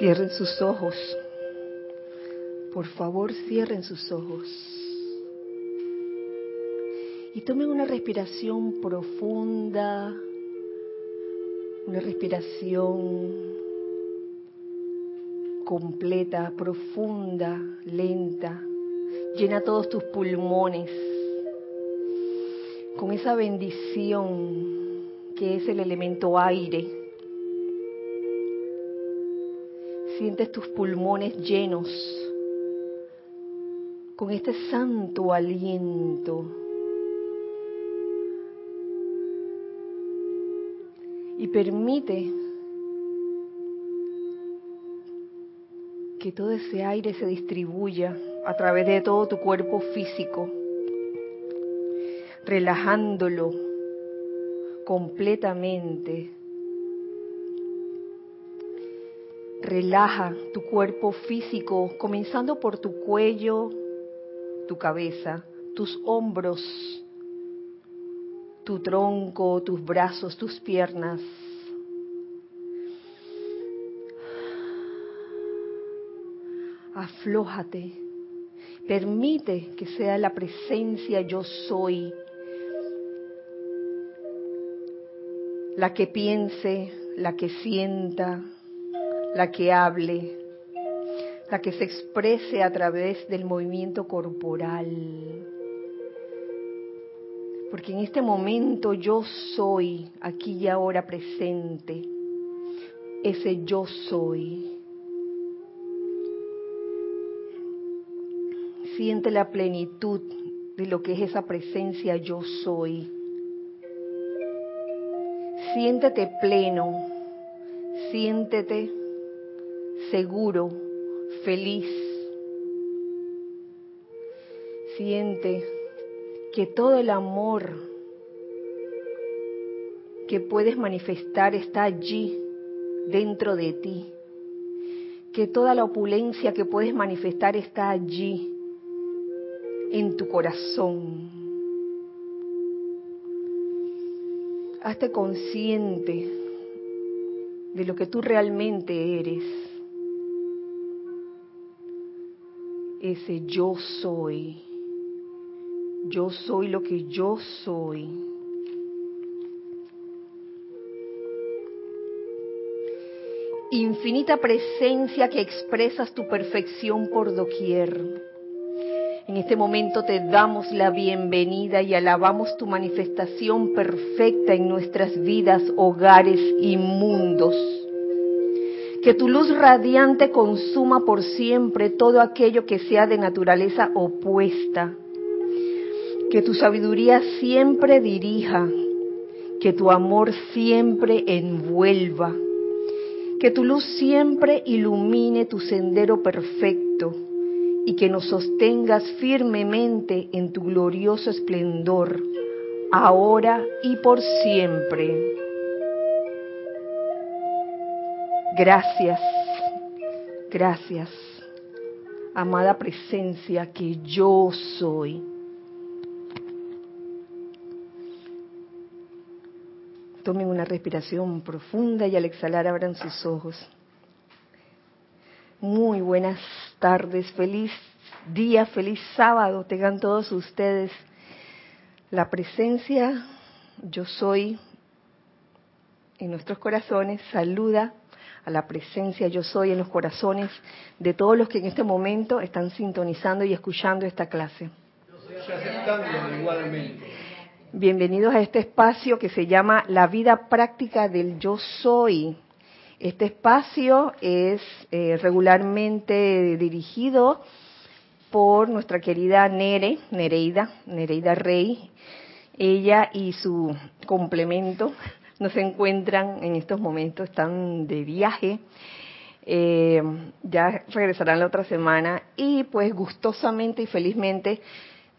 Cierren sus ojos. Por favor, cierren sus ojos. Y tomen una respiración profunda, una respiración completa, profunda, lenta. Llena todos tus pulmones con esa bendición que es el elemento aire Sientes tus pulmones llenos con este santo aliento. Y permite que todo ese aire se distribuya a través de todo tu cuerpo físico, relajándolo completamente Relaja tu cuerpo físico, comenzando por tu cuello, tu cabeza, tus hombros, tu tronco, tus brazos, tus piernas. Aflójate. Permite que sea la presencia yo soy la que piense, la que sienta, la que hable, la que se exprese a través del movimiento corporal. Porque en este momento yo soy aquí y ahora presente, ese yo soy. Siente la plenitud de lo que es esa presencia yo soy. Siéntete pleno, siéntete seguro, feliz. Siente que todo el amor que puedes manifestar está allí dentro de ti. Que toda la opulencia que puedes manifestar está allí en tu corazón. Hazte consciente de lo que tú realmente eres. Ese yo soy. Yo soy lo que yo soy. Infinita presencia que expresas tu perfección por doquier. En este momento te damos la bienvenida y alabamos tu manifestación perfecta en nuestras vidas, hogares y mundos que tu luz radiante consuma por siempre todo aquello que sea de naturaleza opuesta. Que tu sabiduría siempre dirija. Que tu amor siempre envuelva. Que tu luz siempre ilumine tu sendero perfecto y que nos sostengas firmemente en tu glorioso esplendor, ahora y por siempre. Gracias, gracias, amada presencia que yo soy. Tomen una respiración profunda y al exhalar abran sus ojos. Muy buenas tardes, feliz día, feliz sábado tengan todos ustedes. La presencia yo soy en nuestros corazones saluda a la presencia yo soy en los corazones de todos los que en este momento están sintonizando y escuchando esta clase. Bienvenidos a este espacio que se llama La vida práctica del yo soy. Este espacio es eh, regularmente dirigido por nuestra querida Nere, Nereida, Nereida Rey. Ella y su complemento, no se encuentran en estos momentos, están de viaje. Eh, ya regresarán la otra semana y pues gustosamente y felizmente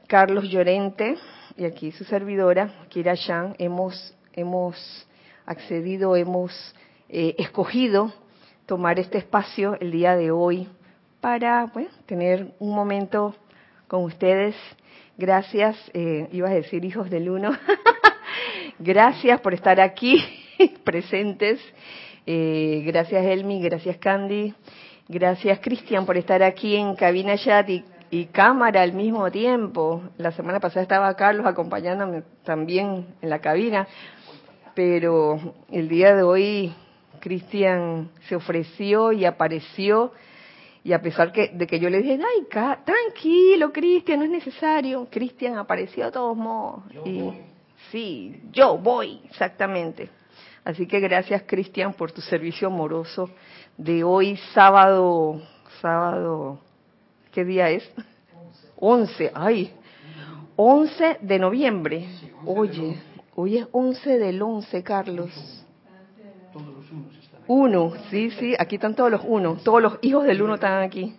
Carlos Llorente y aquí su servidora, Kira Shan, hemos, hemos accedido, hemos eh, escogido tomar este espacio el día de hoy para tener un momento con ustedes. Gracias, eh, ibas a decir hijos del uno. Gracias por estar aquí presentes. Eh, gracias Elmi, gracias Candy, gracias Cristian por estar aquí en cabina chat y, y, cámara al mismo tiempo. La semana pasada estaba Carlos acompañándome también en la cabina, pero el día de hoy Cristian se ofreció y apareció y a pesar que, de que yo le dije, ay, tranquilo, Cristian, no es necesario, Cristian apareció de todos modos. y sí, yo voy, exactamente. Así que gracias, Cristian, por tu servicio amoroso de hoy, sábado, sábado, ¿qué día es? 11, ay, 11 de noviembre. Oye, hoy es 11 del 11, Carlos. Uno, sí, sí, aquí están todos los uno, todos los hijos del uno están aquí.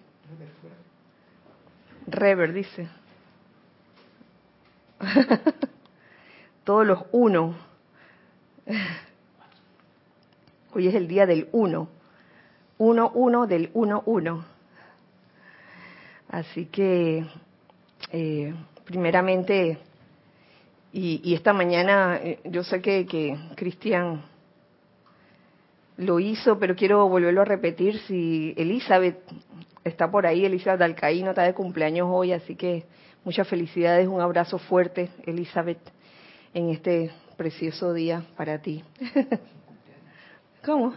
Rever dice. todos los uno. Hoy es el día del uno. Uno, uno del uno, uno. Así que, eh, primeramente, y, esta mañana, eh, yo sé que, que Cristian lo hizo, pero quiero volverlo a repetir. Si Elizabeth está por ahí, Elizabeth Alcaíno está de cumpleaños hoy, así que muchas felicidades, un abrazo fuerte, Elizabeth, en este precioso día para ti. ¿Cómo?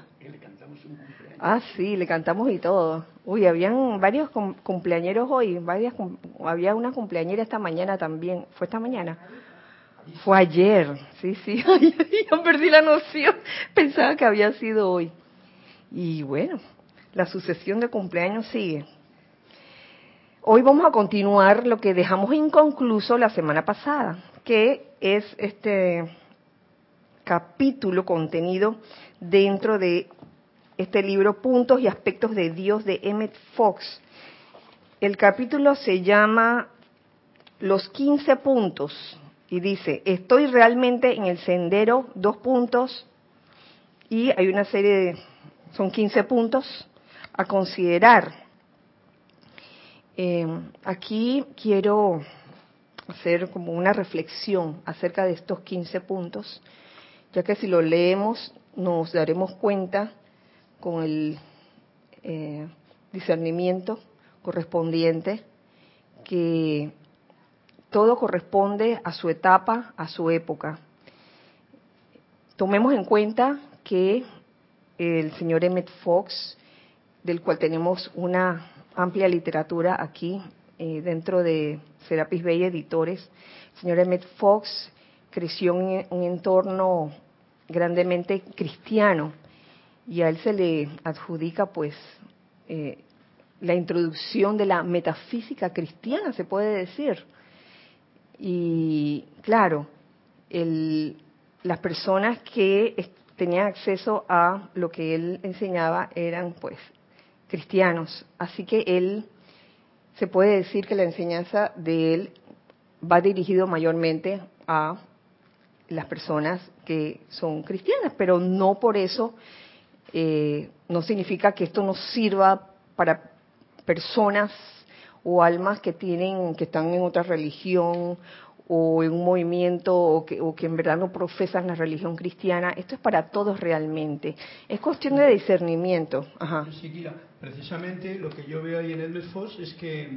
Ah, sí, le cantamos y todo. Uy, habían varios cumpleañeros hoy, varias, había una cumpleañera esta mañana también. ¿Fue esta mañana? Fue ayer, sí, sí, yo perdí la noción, pensaba que había sido hoy. Y bueno, la sucesión de cumpleaños sigue. Hoy vamos a continuar lo que dejamos inconcluso la semana pasada, que es este capítulo contenido dentro de este libro Puntos y Aspectos de Dios de Emmett Fox. El capítulo se llama Los 15 puntos y dice, estoy realmente en el sendero, dos puntos, y hay una serie de, son 15 puntos a considerar. Eh, aquí quiero hacer como una reflexión acerca de estos 15 puntos, ya que si lo leemos nos daremos cuenta con el eh, discernimiento correspondiente que todo corresponde a su etapa, a su época. Tomemos en cuenta que el señor Emmett Fox, del cual tenemos una amplia literatura aquí eh, dentro de Serapis Bay Editores, señor Emmett Fox creció en un entorno grandemente cristiano y a él se le adjudica pues eh, la introducción de la metafísica cristiana, se puede decir. Y claro, las personas que tenían acceso a lo que él enseñaba eran pues cristianos. Así que él, se puede decir que la enseñanza de él va dirigido mayormente a las personas que son cristianas, pero no por eso, eh, no significa que esto no sirva para personas o almas que tienen que están en otra religión o en un movimiento o que, o que en verdad no profesan la religión cristiana. Esto es para todos realmente. Es cuestión de discernimiento. Ajá. Precisamente lo que yo veo ahí en el Foss es que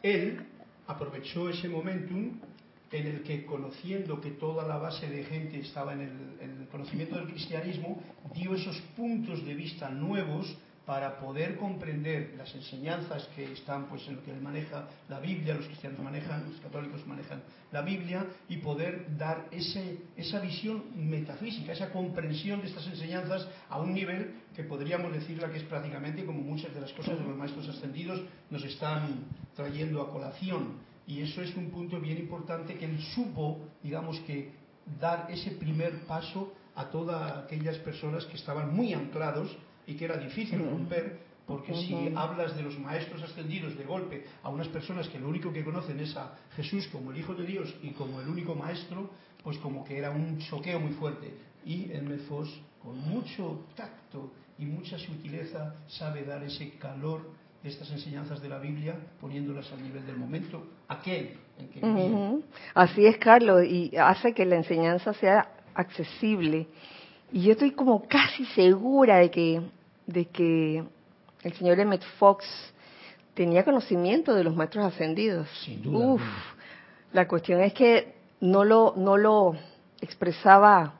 él aprovechó ese momentum en el que conociendo que toda la base de gente estaba en el conocimiento del cristianismo, dio esos puntos de vista nuevos para poder comprender las enseñanzas que están pues en lo que maneja la Biblia, los cristianos manejan, los católicos manejan la Biblia y poder dar ese, esa visión metafísica, esa comprensión de estas enseñanzas a un nivel que podríamos decirla que es prácticamente como muchas de las cosas de los maestros ascendidos nos están trayendo a colación. Y eso es un punto bien importante que él supo, digamos que, dar ese primer paso a todas aquellas personas que estaban muy anclados y que era difícil romper, porque si hablas de los maestros ascendidos de golpe a unas personas que lo único que conocen es a Jesús como el Hijo de Dios y como el único maestro, pues como que era un choqueo muy fuerte. Y el Mefos, con mucho tacto y mucha sutileza, sabe dar ese calor de estas enseñanzas de la Biblia, poniéndolas al nivel del momento, aquel en que vivía. Así es, Carlos, y hace que la enseñanza sea accesible Y yo estoy como casi segura de que, de que el señor Emmett Fox tenía conocimiento de los maestros ascendidos. Sin duda. Uf, la cuestión es que no lo, no lo expresaba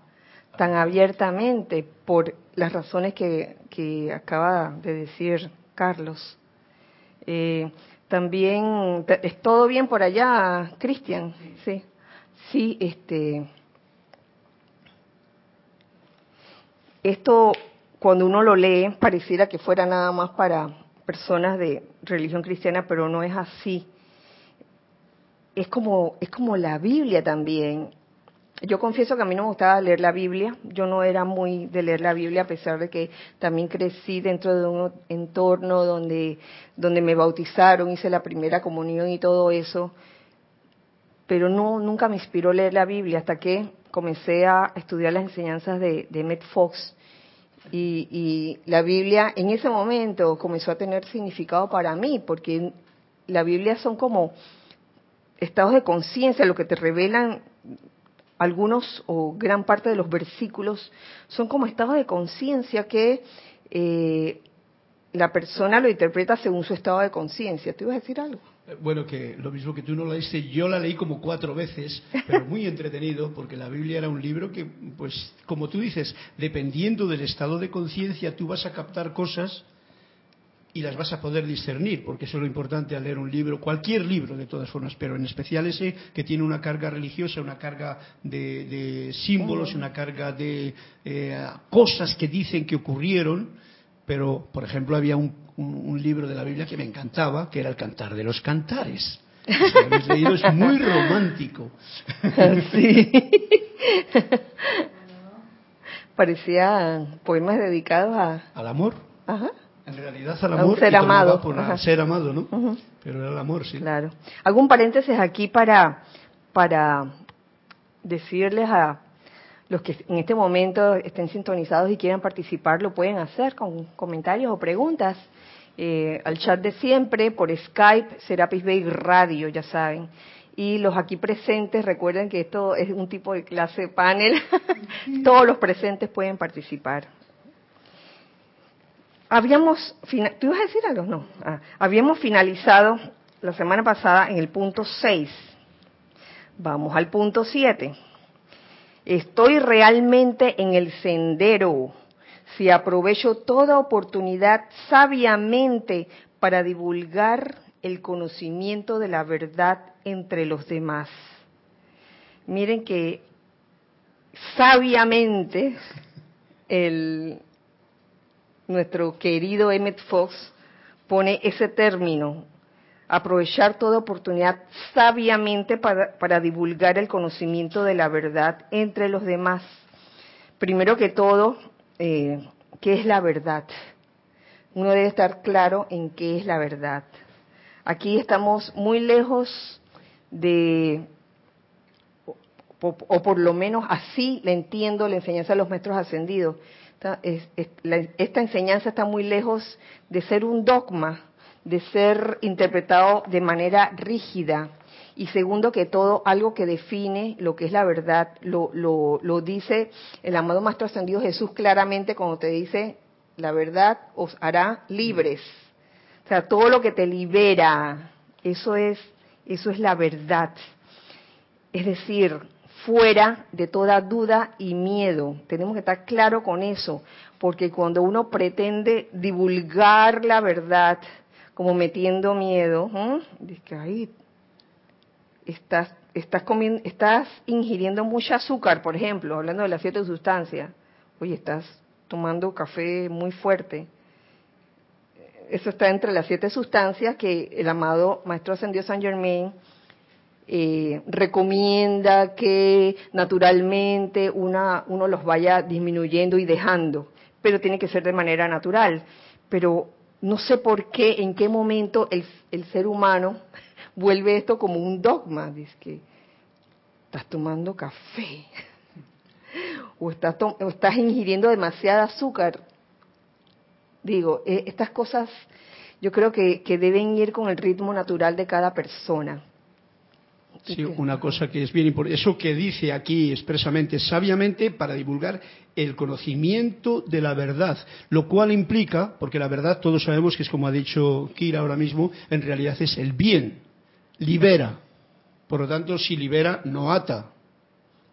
tan abiertamente por las razones que, que acaba de decir Carlos. Eh, también, ¿es todo bien por allá, Cristian? Sí. Sí, este. Esto, cuando uno lo lee, pareciera que fuera nada más para personas de religión cristiana, pero no es así. Es como, es como la Biblia también. Yo confieso que a mí no me gustaba leer la Biblia, yo no era muy de leer la Biblia a pesar de que también crecí dentro de un entorno donde, donde me bautizaron, hice la primera comunión y todo eso, pero no, nunca me inspiró leer la Biblia hasta que comencé a estudiar las enseñanzas de, de Met Fox y, y la Biblia en ese momento comenzó a tener significado para mí porque la Biblia son como estados de conciencia, lo que te revelan algunos o gran parte de los versículos son como estados de conciencia que eh, la persona lo interpreta según su estado de conciencia. ¿Te ibas a decir algo? Bueno, que lo mismo que tú no la leíste, yo la leí como cuatro veces, pero muy entretenido, porque la Biblia era un libro que, pues, como tú dices, dependiendo del estado de conciencia, tú vas a captar cosas y las vas a poder discernir, porque eso es lo importante al leer un libro, cualquier libro de todas formas, pero en especial ese que tiene una carga religiosa, una carga de, de símbolos, una carga de eh, cosas que dicen que ocurrieron, pero por ejemplo había un, un, un libro de la Biblia que me encantaba, que era el Cantar de los Cantares. Si habéis leído, es muy romántico. sí. Parecía poemas dedicados a... Al amor. Ajá. En realidad al A un amor. ser amado. Por Ajá. al ser amado, ¿no? Pero era el amor, sí. Claro. Un paréntesis aquí para, para decirles a los que en este momento estén sintonizados y quieran participar, lo pueden hacer con comentarios o preguntas eh, al chat de siempre, por Skype, Serapis Bay Radio, ya saben. Y los aquí presentes, recuerden que esto es un tipo de clase panel, todos los presentes pueden participar. Habíamos, ¿tú ibas a decir algo? No. Ah, habíamos finalizado la semana pasada en el punto 6. Vamos al punto 7. Estoy realmente en el sendero si aprovecho toda oportunidad sabiamente para divulgar el conocimiento de la verdad entre los demás. Miren que sabiamente el, nuestro querido Emmett Fox pone ese término, aprovechar toda oportunidad sabiamente para, para divulgar el conocimiento de la verdad entre los demás. Primero que todo, eh, ¿qué es la verdad? Uno debe estar claro en qué es la verdad. Aquí estamos muy lejos de, o, por lo menos así le entiendo la enseñanza de los maestros ascendidos. Es- la- esta enseñanza está muy lejos de ser un dogma, de ser interpretado de manera rígida. Y segundo que todo, algo que define lo que es la verdad, lo, lo, lo dice el amado Maestro Ascendido Jesús claramente cuando te dice, la verdad os hará libres. O sea, todo lo que te libera, eso es, eso es la verdad. Es decir, fuera de toda duda y miedo. Tenemos que estar claro con eso, porque cuando uno pretende divulgar la verdad, como metiendo miedo, ¿eh? dice que ahí estás, estás, estás ingiriendo mucho azúcar, por ejemplo, hablando de las siete sustancias. Oye, estás tomando café muy fuerte. Eso está entre las siete sustancias que el amado Maestro Ascendido San Germain eh, recomienda que naturalmente una, uno los vaya disminuyendo y dejando, pero tiene que ser de manera natural. Pero no sé por qué, en qué momento el, ser humano vuelve esto como un dogma. Dice que estás tomando café o estás, o estás ingiriendo demasiada azúcar. Digo, eh, estas cosas yo creo que deben ir con el ritmo natural de cada persona. Sí, una cosa que es bien importante. Eso que dice aquí expresamente, sabiamente, para divulgar el conocimiento de la verdad, lo cual implica, porque la verdad todos sabemos que es como ha dicho Kira ahora mismo, en realidad es el bien, libera. Por lo tanto, si libera, no ata,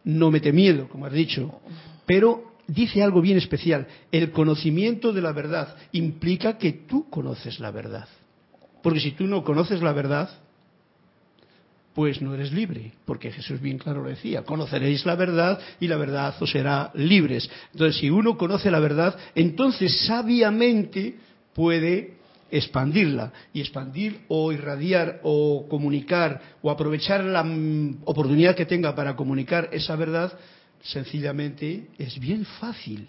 no mete miedo, como has dicho. Pero dice algo bien especial, el conocimiento de la verdad implica que tú conoces la verdad. Porque si tú no conoces la verdad, pues no eres libre, porque Jesús bien claro lo decía, conoceréis la verdad y la verdad os será libres. Entonces, si uno conoce la verdad, entonces sabiamente puede expandirla y expandir o irradiar o comunicar o aprovechar la oportunidad que tenga para comunicar esa verdad, sencillamente es bien fácil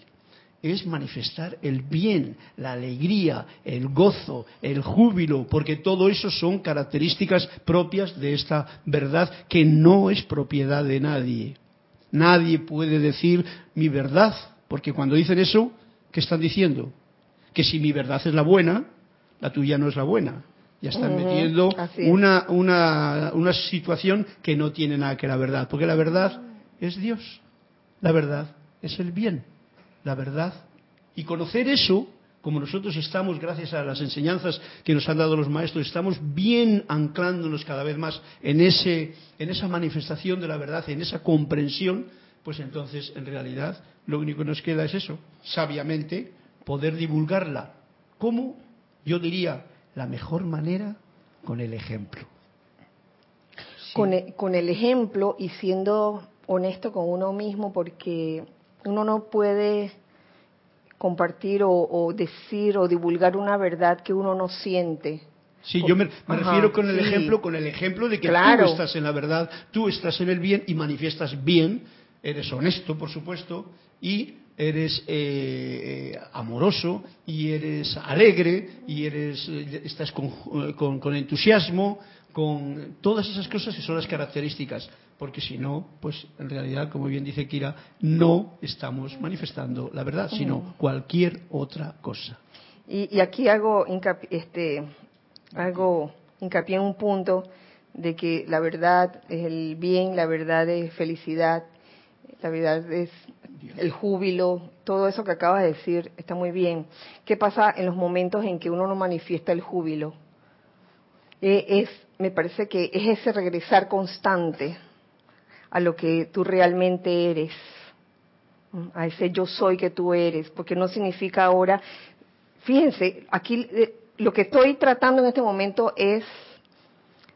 es manifestar el bien, la alegría, el gozo, el júbilo, porque todo eso son características propias de esta verdad que no es propiedad de nadie. Nadie puede decir mi verdad, porque cuando dicen eso, ¿qué están diciendo? Que si mi verdad es la buena, la tuya no es la buena. Ya están metiendo una, una, una situación que no tiene nada que la verdad, porque la verdad es Dios, la verdad es el bien la verdad. Y conocer eso, como nosotros estamos, gracias a las enseñanzas que nos han dado los maestros, estamos bien anclándonos cada vez más en, ese, en esa manifestación de la verdad, en esa comprensión, pues entonces, en realidad, lo único que nos queda es eso, sabiamente, poder divulgarla. ¿Cómo? Yo diría, la mejor manera con el ejemplo. Con, con el ejemplo y siendo honesto con uno mismo, porque uno no puede compartir o, decir o divulgar una verdad que uno no siente. Sí, yo me, refiero con el ejemplo, con el ejemplo de que tú estás en la verdad, tú estás en el bien y manifiestas bien, eres honesto, por supuesto, y eres eh, eh, amoroso y eres alegre y eres eh, estás con, con entusiasmo, con todas esas cosas que son las características porque si no, pues en realidad, como bien dice Kira, no estamos manifestando la verdad, sino cualquier otra cosa. Y, aquí hago hincapié, este, hago hincapié en un punto de que la verdad es el bien, la verdad es felicidad, la verdad es el júbilo, todo eso que acabas de decir está muy bien. ¿Qué pasa en los momentos en que uno no manifiesta el júbilo? Eh, es, me parece que es ese regresar constante a lo que tú realmente eres, a ese yo soy que tú eres, porque no significa ahora, fíjense, aquí eh, lo que estoy tratando en este momento es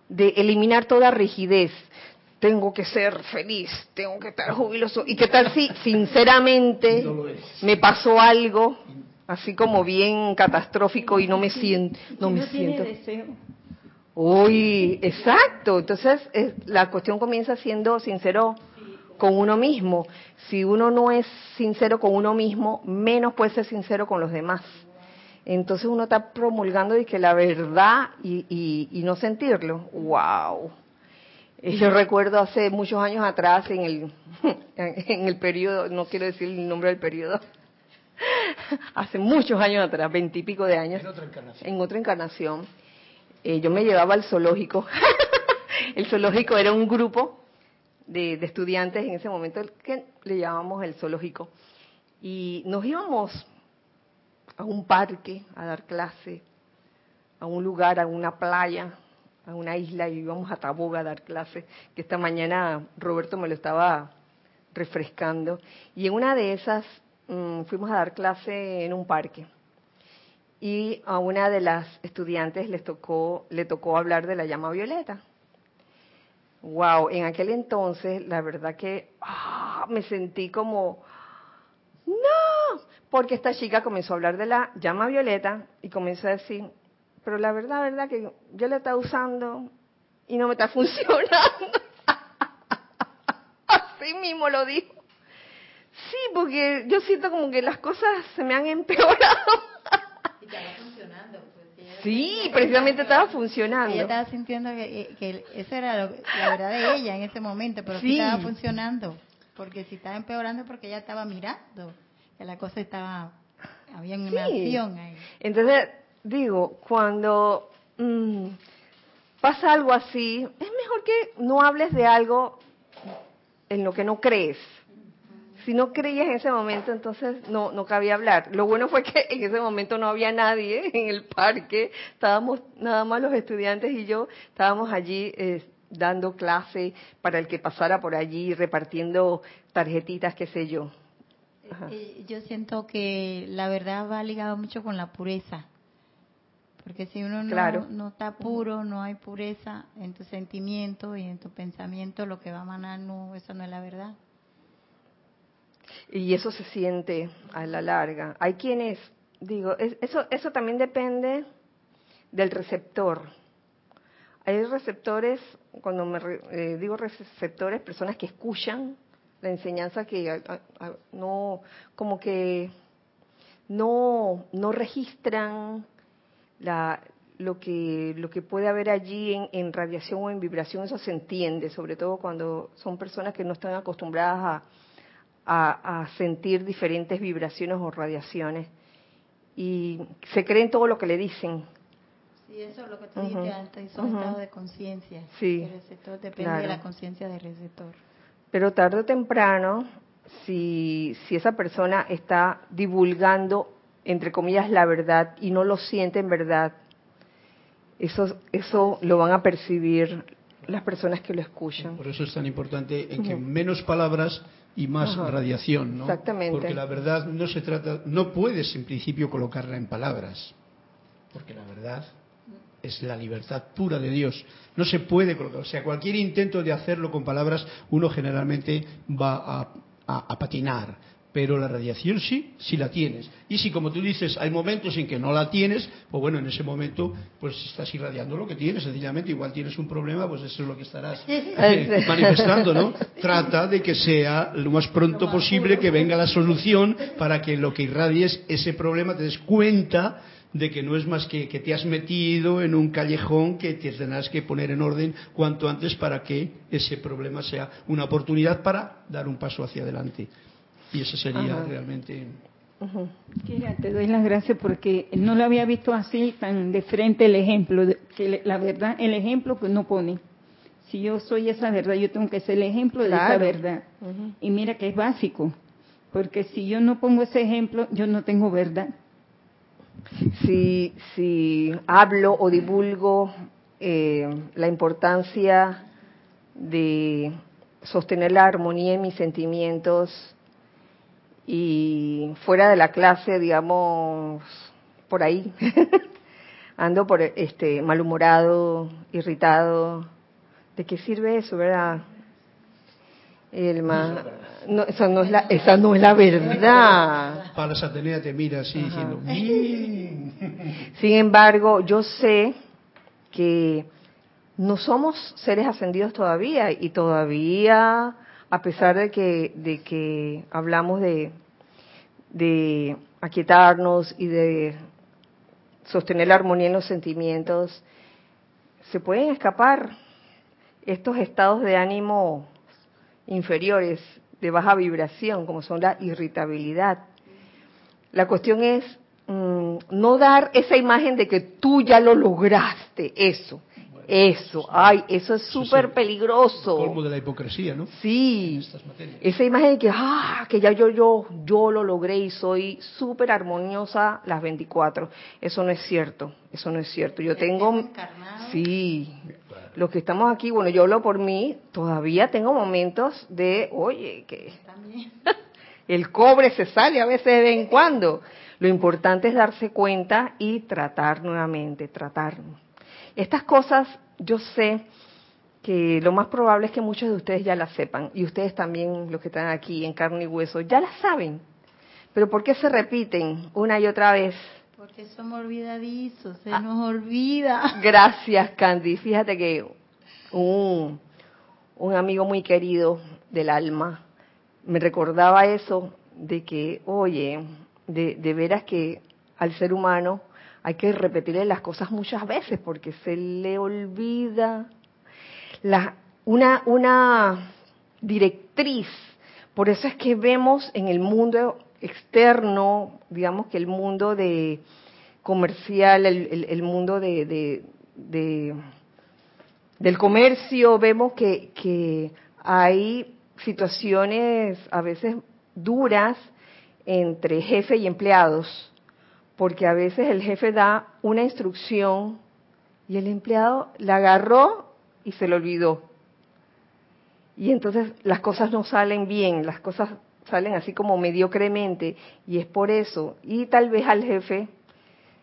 de eliminar toda rigidez. Tengo que ser feliz, tengo que estar jubiloso. ¿Y qué tal si sinceramente me pasó algo así como bien catastrófico y no me siento, no me siento? Uy, exacto. Entonces, la cuestión comienza siendo sincero con uno mismo. Si uno no es sincero con uno mismo, menos puede ser sincero con los demás. Entonces uno está promulgando de que la verdad y, y, no sentirlo. ¡Wow! Yo recuerdo hace muchos años atrás en el, en el periodo, no quiero decir el nombre del periodo, hace muchos años atrás, veintipico de años, en otra encarnación, en otra encarnación eh, yo me llevaba al zoológico. el zoológico era un grupo de, estudiantes en ese momento que le llamábamos el zoológico. Y nos íbamos a un parque a dar clase, a un lugar, a una playa, a una isla y íbamos a Taboga a dar clase, que esta mañana Roberto me lo estaba refrescando. Y en una de esas mm, fuimos a dar clase en un parque y a una de las estudiantes les tocó, le tocó hablar de la llama violeta. Wow, en aquel entonces la verdad que ah, me sentí como, no, porque esta chica comenzó a hablar de la llama violeta y comenzó a decir, pero la verdad, verdad que yo la estaba usando y no me está funcionando. Así mismo lo dijo. Sí, porque yo siento como que las cosas se me han empeorado funcionando. Pues, sí, precisamente estaba funcionando. Ella estaba sintiendo que, que eso era la verdad de ella en ese momento, pero sí. estaba funcionando. Porque si estaba empeorando porque ella estaba mirando, que la cosa estaba, había una acción ahí. Entonces, digo, cuando mm, pasa algo así, es mejor que no hables de algo en lo que no crees. Si no creías en ese momento, entonces no, no cabía hablar. Lo bueno fue que en ese momento no había nadie en el parque, estábamos nada más los estudiantes y yo, estábamos allí eh, dando clase para el que pasara por allí, repartiendo tarjetitas, qué sé yo. Eh, yo siento que la verdad va ligado mucho con la pureza. Porque si uno no, no está puro, no hay pureza en tu sentimiento y en tu pensamiento, lo que va a manar, no, eso no es la verdad. Y eso se siente a la larga. Hay quienes, digo, eso, eso también depende del receptor. Hay receptores, cuando me eh, digo receptores, personas que escuchan la enseñanza que no, como que no, no registran la, lo que lo que puede haber allí en, radiación o en vibración eso se entiende sobre todo cuando son personas que no están acostumbradas a, a, sentir diferentes vibraciones o radiaciones. Y se creen todo lo que le dicen. Sí eso es lo que tú dijiste antes son estados de conciencia sí. el receptor depende de la conciencia del receptor. Pero tarde o temprano si si esa persona está divulgando entre comillas, la verdad y no lo sienten verdad, eso, eso lo van a percibir las personas que lo escuchan. Por eso es tan importante en que menos palabras y más radiación, ¿no? Exactamente. Porque la verdad no se trata, no puedes en principio colocarla en palabras, porque la verdad es la libertad pura de Dios. No se puede colocar, o sea, cualquier intento de hacerlo con palabras, uno generalmente va a, a patinar pero la radiación sí, sí la tienes. Y si, como tú dices, hay momentos en que no la tienes, pues bueno, en ese momento, pues estás irradiando lo que tienes, sencillamente, igual tienes un problema, pues eso es lo que estarás eh, manifestando, ¿no? Trata de que sea lo más pronto posible que venga la solución para que lo que irradies ese problema te des cuenta de que no es más que que te has metido en un callejón que te tendrás que poner en orden cuanto antes para que ese problema sea una oportunidad para dar un paso hacia adelante. Y eso sería realmente... te doy las gracias porque no lo había visto así, tan de frente el ejemplo, que la verdad, el ejemplo que no pone. Si yo soy esa verdad, yo tengo que ser el ejemplo de esa verdad. Y mira que es básico, porque si yo no pongo ese ejemplo, yo no tengo verdad. Si, si hablo o divulgo eh, la importancia de sostener la armonía en mis sentimientos, y fuera de la clase, digamos, por ahí, ando por este malhumorado, irritado, ¿de qué sirve eso, verdad? El no, esa no es la esa no es la verdad. Para Satanea te mira así diciendo. Sin embargo, yo sé que no somos seres ascendidos todavía y todavía a pesar de que de que hablamos de de aquietarnos y de sostener la armonía en los sentimientos, se pueden escapar estos estados de ánimo inferiores, de baja vibración, como son la irritabilidad. La cuestión es mm, no dar esa imagen de que tú ya lo lograste, eso. Eso, ay, eso es súper peligroso. colmo de la hipocresía, ¿no? Sí. Esa imagen de que, ah, que ya yo, yo, yo lo logré y soy súper armoniosa las 24. Eso no es cierto, eso no es cierto. Yo tengo, sí, los que estamos aquí, bueno, yo hablo por mí, todavía tengo momentos de, oye, que el cobre se sale a veces de vez en cuando. Lo importante es darse cuenta y tratar nuevamente, tratar estas cosas yo sé que lo más probable es que muchos de ustedes ya las sepan y ustedes también, los que están aquí en carne y hueso, ya las saben. Pero ¿por qué se repiten una y otra vez? Porque somos olvidadizos, se ah. nos olvida. Gracias, Candy. Fíjate que un, un amigo muy querido del alma me recordaba eso de que, oye, de, de veras que al ser humano hay que repetirle las cosas muchas veces porque se le olvida la, una, una directriz. Por eso es que vemos en el mundo externo, digamos que el mundo de comercial, el, mundo de, de, del comercio vemos que, que hay situaciones a veces duras entre jefe y empleados, porque a veces el jefe da una instrucción y el empleado la agarró y se le olvidó. Y entonces las cosas no salen bien, las cosas salen así como mediocremente y es por eso. Y tal vez al jefe,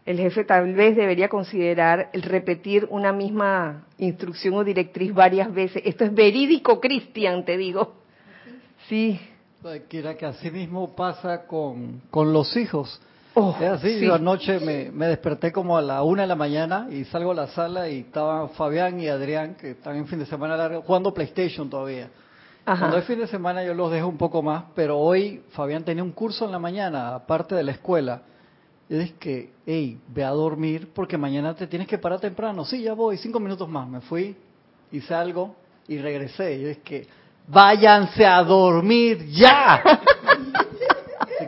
el jefe tal vez debería considerar el repetir una misma instrucción o directriz varias veces. Esto es verídico, Cristian, te digo. Sí. Quiera que así mismo pasa con, con los hijos. Oh, es así, yo anoche me, me, desperté como a la una de la mañana y salgo a la sala y estaban Fabián y Adrián, que están en fin de semana largo, jugando PlayStation todavía. Cuando es fin de semana yo los dejo un poco más, pero hoy Fabián tenía un curso en la mañana, aparte de la escuela. Y es que, hey, ve a dormir porque mañana te tienes que parar temprano. Sí, ya voy, cinco minutos más. Me fui, hice algo y regresé. Y es que, váyanse a dormir ya.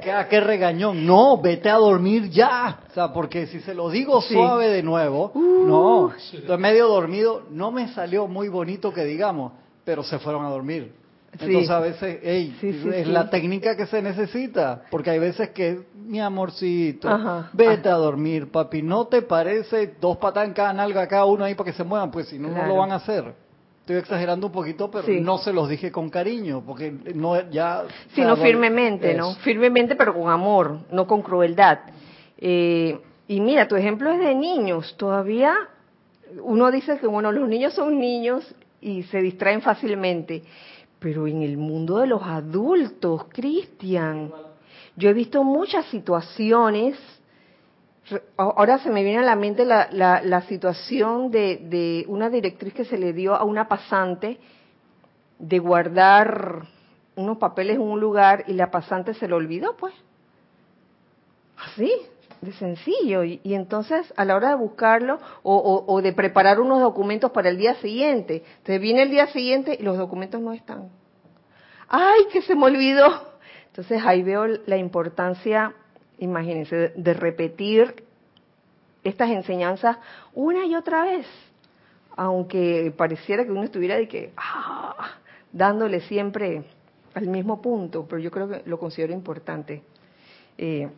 se queda, qué regañón. No, vete a dormir ya. O sea, porque si se lo digo suave de nuevo, uh. no, estoy medio dormido, no me salió muy bonito que digamos, pero se fueron a dormir. Entonces a veces, hey, es la técnica que se necesita, porque hay veces que, mi amorcito, vete a dormir, papi, ¿no te parece dos cada nalga cada uno ahí para que se muevan? Pues si no, no lo van a hacer. Estoy exagerando un poquito, pero no se los dije con cariño, porque no ya... Sino firmemente, ¿no? Firmemente, pero con amor, no con crueldad. Eh, y mira, tu ejemplo es de niños, todavía uno dice que, bueno, los niños son niños y se distraen fácilmente pero en el mundo de los adultos, Cristian, yo he visto muchas situaciones, ahora se me viene a la mente la, la, situación de, de, una directriz que se le dio a una pasante de guardar unos papeles en un lugar y la pasante se lo olvidó, pues. Así, de sencillo. Y, entonces, a la hora de buscarlo o, o, de preparar unos documentos para el día siguiente, entonces viene el día siguiente y los documentos no están. ¡Ay, que se me olvidó! Entonces ahí veo la importancia, imagínense, de, repetir estas enseñanzas una y otra vez, aunque pareciera que uno estuviera de que ah, dándole siempre al mismo punto, pero yo creo que lo considero importante. Eh,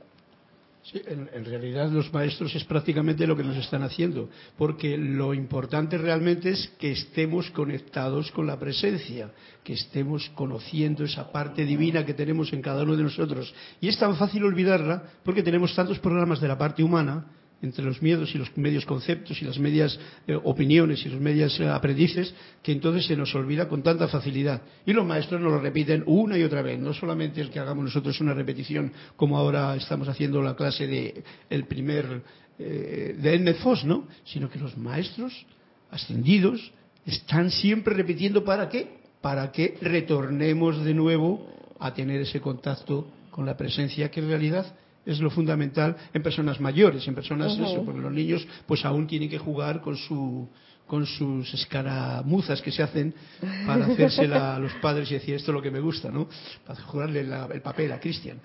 Sí, en, realidad los maestros es prácticamente lo que nos están haciendo, porque lo importante realmente es que estemos conectados con la presencia, que estemos conociendo esa parte divina que tenemos en cada uno de nosotros. Y es tan fácil olvidarla porque tenemos tantos programas de la parte humana entre los miedos y los medios conceptos y las medias eh, opiniones y los medios eh, aprendices, que entonces se nos olvida con tanta facilidad. Y los maestros nos lo repiten una y otra vez, no solamente el que hagamos nosotros una repetición, como ahora estamos haciendo la clase de el primer eh, de Ennett Foss, ¿no? Sino que los maestros ascendidos están siempre repitiendo para qué? Para que retornemos de nuevo a tener ese contacto con la presencia que en realidad es lo fundamental en personas mayores, en personas eso, porque los niños pues aún tienen que jugar con su con sus escaramuzas que se hacen para hacérsela a los padres y decir esto es lo que me gusta, ¿no? Para jugarle el papel a Cristian.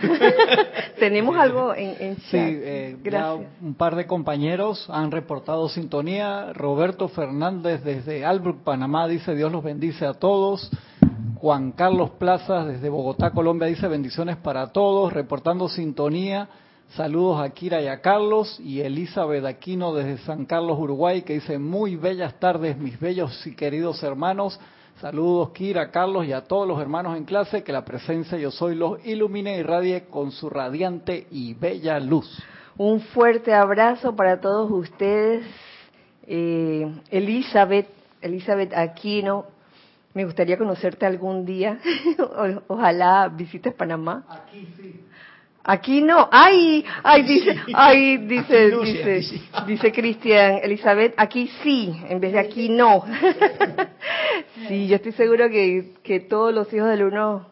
Tenemos algo en, en chat. Sí, eh, un par de compañeros han reportado sintonía. Roberto Fernández desde Albrook, Panamá, dice Dios los bendice a todos. Juan Carlos Plazas desde Bogotá, Colombia, dice bendiciones para todos, reportando sintonía. Saludos a Kira y a Carlos y Elizabeth Aquino desde San Carlos, Uruguay, que dice muy bellas tardes, mis bellos y queridos hermanos. Saludos Kira, Carlos y a todos los hermanos en clase, que la presencia yo soy los ilumine y radie con su radiante y bella luz. Un fuerte abrazo para todos ustedes. Eh, Elizabeth, Elizabeth Aquino, me gustaría conocerte algún día. Ojalá visites Panamá. Aquí sí. Aquí no. Ay, ay, dice, ay, dice, dice, dice Cristian, Elizabeth, aquí sí, en vez de aquí no. sí, yo estoy seguro que, que todos los hijos del uno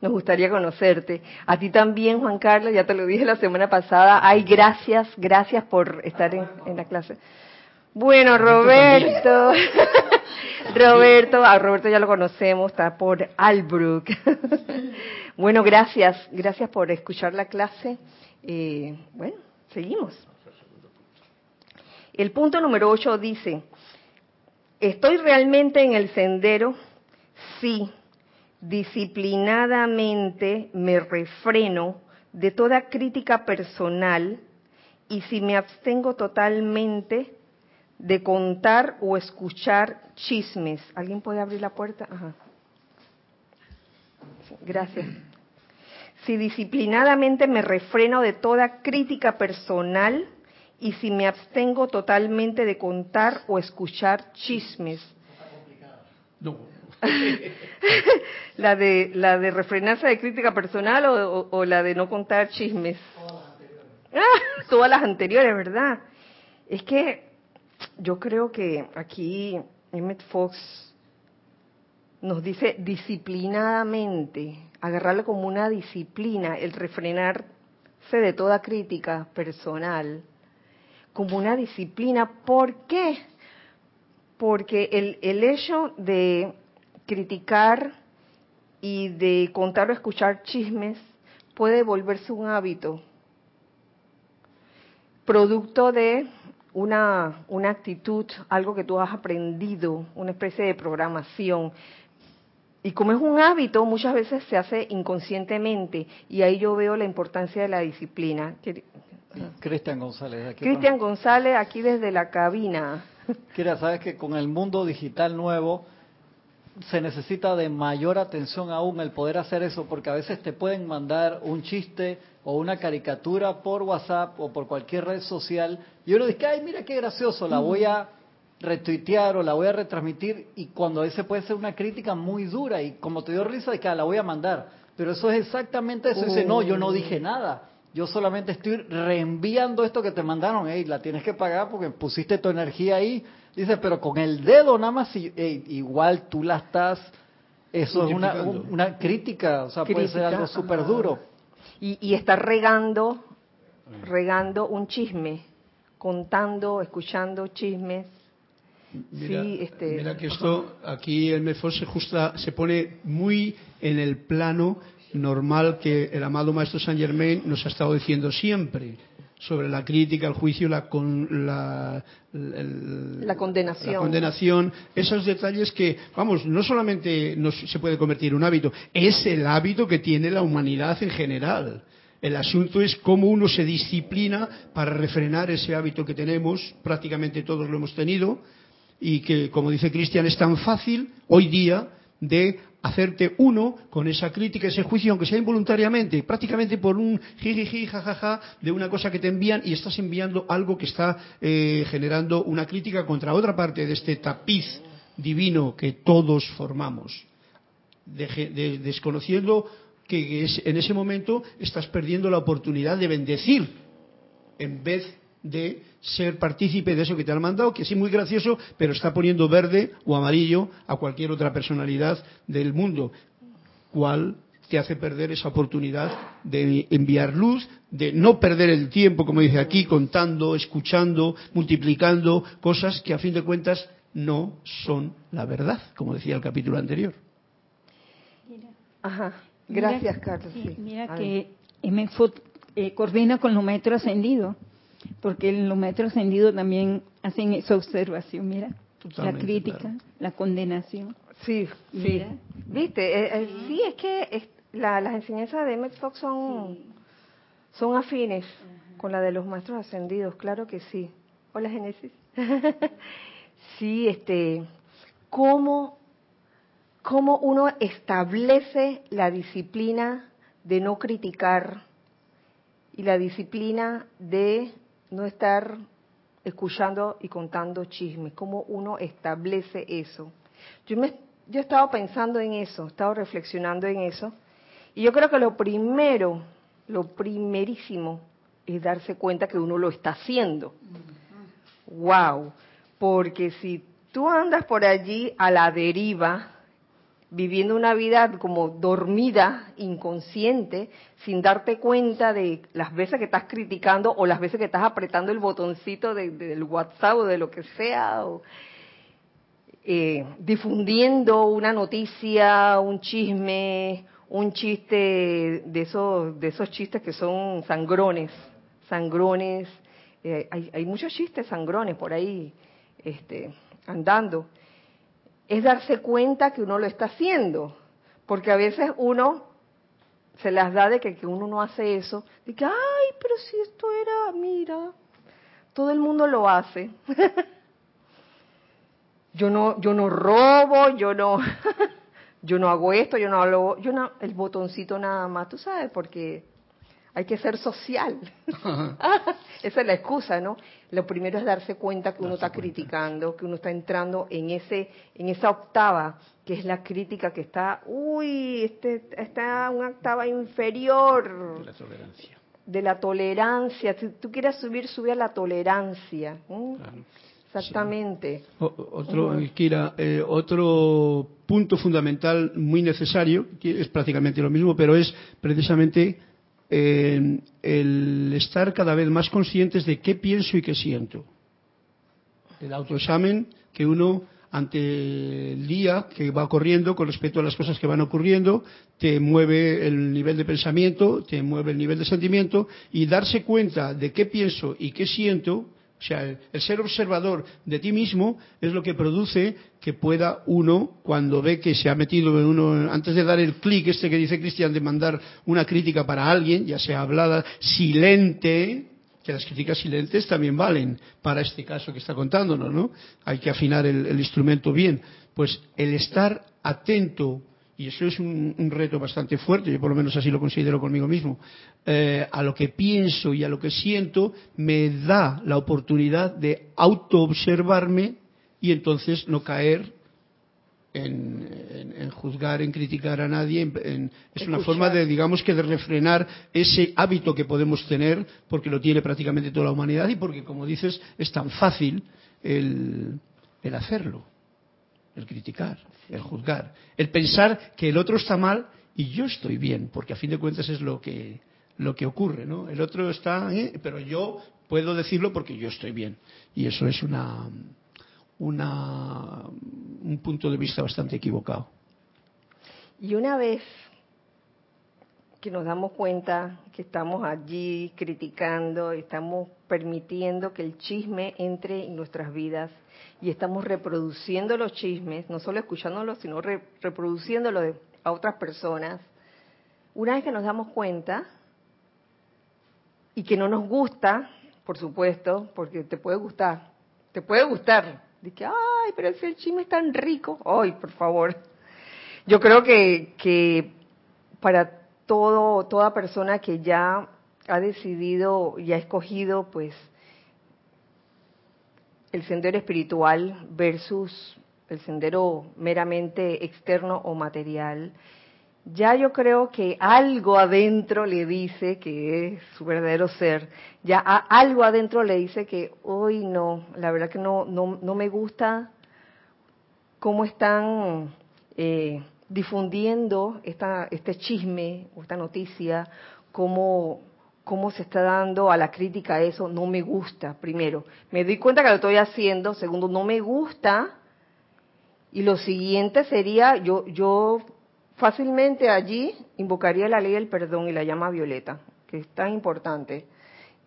nos gustaría conocerte. A ti también, Juan Carlos, ya te lo dije la semana pasada. Ay, gracias, gracias por estar en, en la clase. Bueno, Roberto. Roberto, a Roberto ya lo conocemos, está por Albrook. bueno, gracias, gracias por escuchar la clase. Eh, bueno, seguimos. El punto número 8 dice, ¿Estoy realmente en el sendero? Sí. Disciplinadamente me refreno de toda crítica personal y si me abstengo totalmente de contar o escuchar chismes. ¿Alguien puede abrir la puerta? Ajá. Gracias. Si disciplinadamente me refreno de toda crítica personal y si me abstengo totalmente de contar o escuchar chismes. No. la de la de refrenarse de crítica personal o, la de no contar chismes. Todas las anteriores, ¿verdad? Es que yo creo que aquí Emmett Fox nos dice disciplinadamente, agarrarlo como una disciplina, el refrenarse de toda crítica personal como una disciplina. ¿Por qué? Porque el, el hecho de criticar y de contar o escuchar chismes puede volverse un hábito, producto de una, una actitud, algo que tú has aprendido, una especie de programación. Y como es un hábito, muchas veces se hace inconscientemente y ahí yo veo la importancia de la disciplina. Cristian González. Aquí Cristian González, aquí desde la cabina. Kira, sabes que con el mundo digital nuevo se necesita de mayor atención aún el poder hacer eso, porque a veces te pueden mandar un chiste o una caricatura por WhatsApp o por cualquier red social y uno dice, ay, mira qué gracioso, la voy a retuitear o la voy a retransmitir y cuando a veces puede ser una crítica muy dura y como te dio risa de que ah, la voy a mandar, pero eso es exactamente eso, dice, no, yo no dije nada yo solamente estoy reenviando esto que te mandaron, hey, la tienes que pagar porque pusiste tu energía ahí. Dice, pero con el dedo nada más, igual tú la estás, eso es una, una crítica, o sea, puede ser algo súper duro. Y, y está regando, regando un chisme, contando, escuchando chismes. Mira, sí, este, mira que esto aquí el MEFOS se, justa, se pone muy en el plano normal que el amado Maestro Saint Germain nos ha estado diciendo siempre sobre la crítica, el juicio, la, la, la, condenación. la condenación, esos detalles que, vamos, no solamente se puede convertir en un hábito, es el hábito que tiene la humanidad en general. El asunto es cómo uno se disciplina para refrenar ese hábito que tenemos, prácticamente todos lo hemos tenido, y que, como dice Cristian, es tan fácil hoy día de hacerte uno con esa crítica, ese juicio, aunque sea involuntariamente, prácticamente por un jijiji, jajaja, de una cosa que te envían y estás enviando algo que está eh, generando una crítica contra otra parte de este tapiz divino que todos formamos, desconociendo que en ese momento estás perdiendo la oportunidad de bendecir en vez de ser partícipe de eso que te han mandado, que sí muy gracioso, pero está poniendo verde o amarillo a cualquier otra personalidad del mundo, cual te hace perder esa oportunidad de enviar luz, de no perder el tiempo, como dice aquí, contando, escuchando, multiplicando cosas que a fin de cuentas no son la verdad, como decía el capítulo anterior. Ajá, gracias Carlos. Mira que MFOT eh, coordina con los maestros ascendidos porque en los maestros ascendidos también hacen esa observación, mira, la crítica, la condenación. Sí, sí. Viste, eh, eh, sí, es que las enseñanzas de Emmett Fox son, son afines con la de los maestros ascendidos, claro que sí. Hola, Génesis. sí, este, ¿cómo, cómo uno establece la disciplina de no criticar y la disciplina de no estar escuchando y contando chismes, cómo uno establece eso. Yo, me, yo he estado pensando en eso, he estado reflexionando en eso, y yo creo que lo primero, lo primerísimo, es darse cuenta que uno lo está haciendo. Wow, porque si tú andas por allí a la deriva, viviendo una vida como dormida, inconsciente, sin darte cuenta de las veces que estás criticando o las veces que estás apretando el botoncito del WhatsApp o de lo que sea, o eh, difundiendo una noticia, un chisme, un chiste de esos, de esos chistes que son sangrones, sangrones, eh, hay, hay muchos chistes sangrones por ahí este, andando. Es darse cuenta que uno lo está haciendo, porque a veces uno se las da de que, que uno no hace eso, de que, ay, pero si esto era, mira, todo el mundo lo hace. yo no, yo no robo, yo no, yo no hago esto, yo no hablo, yo no, el botoncito nada más, tú sabes, porque hay que ser social. Esa es la excusa, ¿no? Lo primero es darse cuenta que uno está criticando, que uno está entrando en ese, en esa octava, que es la crítica que está, uy, este, está una octava inferior. De la tolerancia. De la tolerancia. Si tú quieres subir, sube a la tolerancia. Exactamente. otro, Kira, eh, otro punto fundamental muy necesario, que es prácticamente lo mismo, pero es precisamente el estar cada vez más conscientes de qué pienso y qué siento. El autoexamen que uno ante el día que va ocurriendo con respecto a las cosas que van ocurriendo, te mueve el nivel de pensamiento, te mueve el nivel de sentimiento y darse cuenta de qué pienso y qué siento o sea, el, ser observador de ti mismo es lo que produce que pueda uno, cuando ve que se ha metido en uno, antes de dar el clic este que dice Cristian de mandar una crítica para alguien, ya sea hablada, silente, que las críticas silentes también valen para este caso que está contándonos, ¿no? Hay que afinar el instrumento bien. Pues el estar atento y eso es un, reto bastante fuerte, yo por lo menos así lo considero conmigo mismo, eh, a lo que pienso y a lo que siento, me da la oportunidad de autoobservarme y entonces no caer en, juzgar, en criticar a nadie. es una forma de, digamos que, de refrenar ese hábito que podemos tener, porque lo tiene prácticamente toda la humanidad y porque, como dices, es tan fácil el hacerlo el criticar, el juzgar, el pensar que el otro está mal y yo estoy bien, porque a fin de cuentas es lo que lo que ocurre, ¿no? El otro está, ¿eh? pero yo puedo decirlo porque yo estoy bien y eso es una una un punto de vista bastante equivocado. Y una vez que nos damos cuenta que estamos allí criticando, estamos permitiendo que el chisme entre en nuestras vidas y estamos reproduciendo los chismes, no solo escuchándolos, sino reproduciéndolos a otras personas, una vez que nos damos cuenta y que no nos gusta, por supuesto, porque te puede gustar, te puede gustar, de que, ay, pero ese chisme es tan rico, ay, por favor. Yo creo que, que para todo, toda persona que ya ha decidido y ha escogido, pues, el sendero espiritual versus el sendero meramente externo o material, ya yo creo que algo adentro le dice que es su verdadero ser, ya algo adentro le dice que hoy no, la verdad que no, no, me gusta cómo están eh, difundiendo esta, este chisme o esta noticia, cómo cómo se está dando a la crítica eso, no me gusta, primero. Me doy cuenta que lo estoy haciendo, segundo, no me gusta. Y lo siguiente sería, yo, yo fácilmente allí invocaría la ley del perdón y la llama violeta, que es tan importante.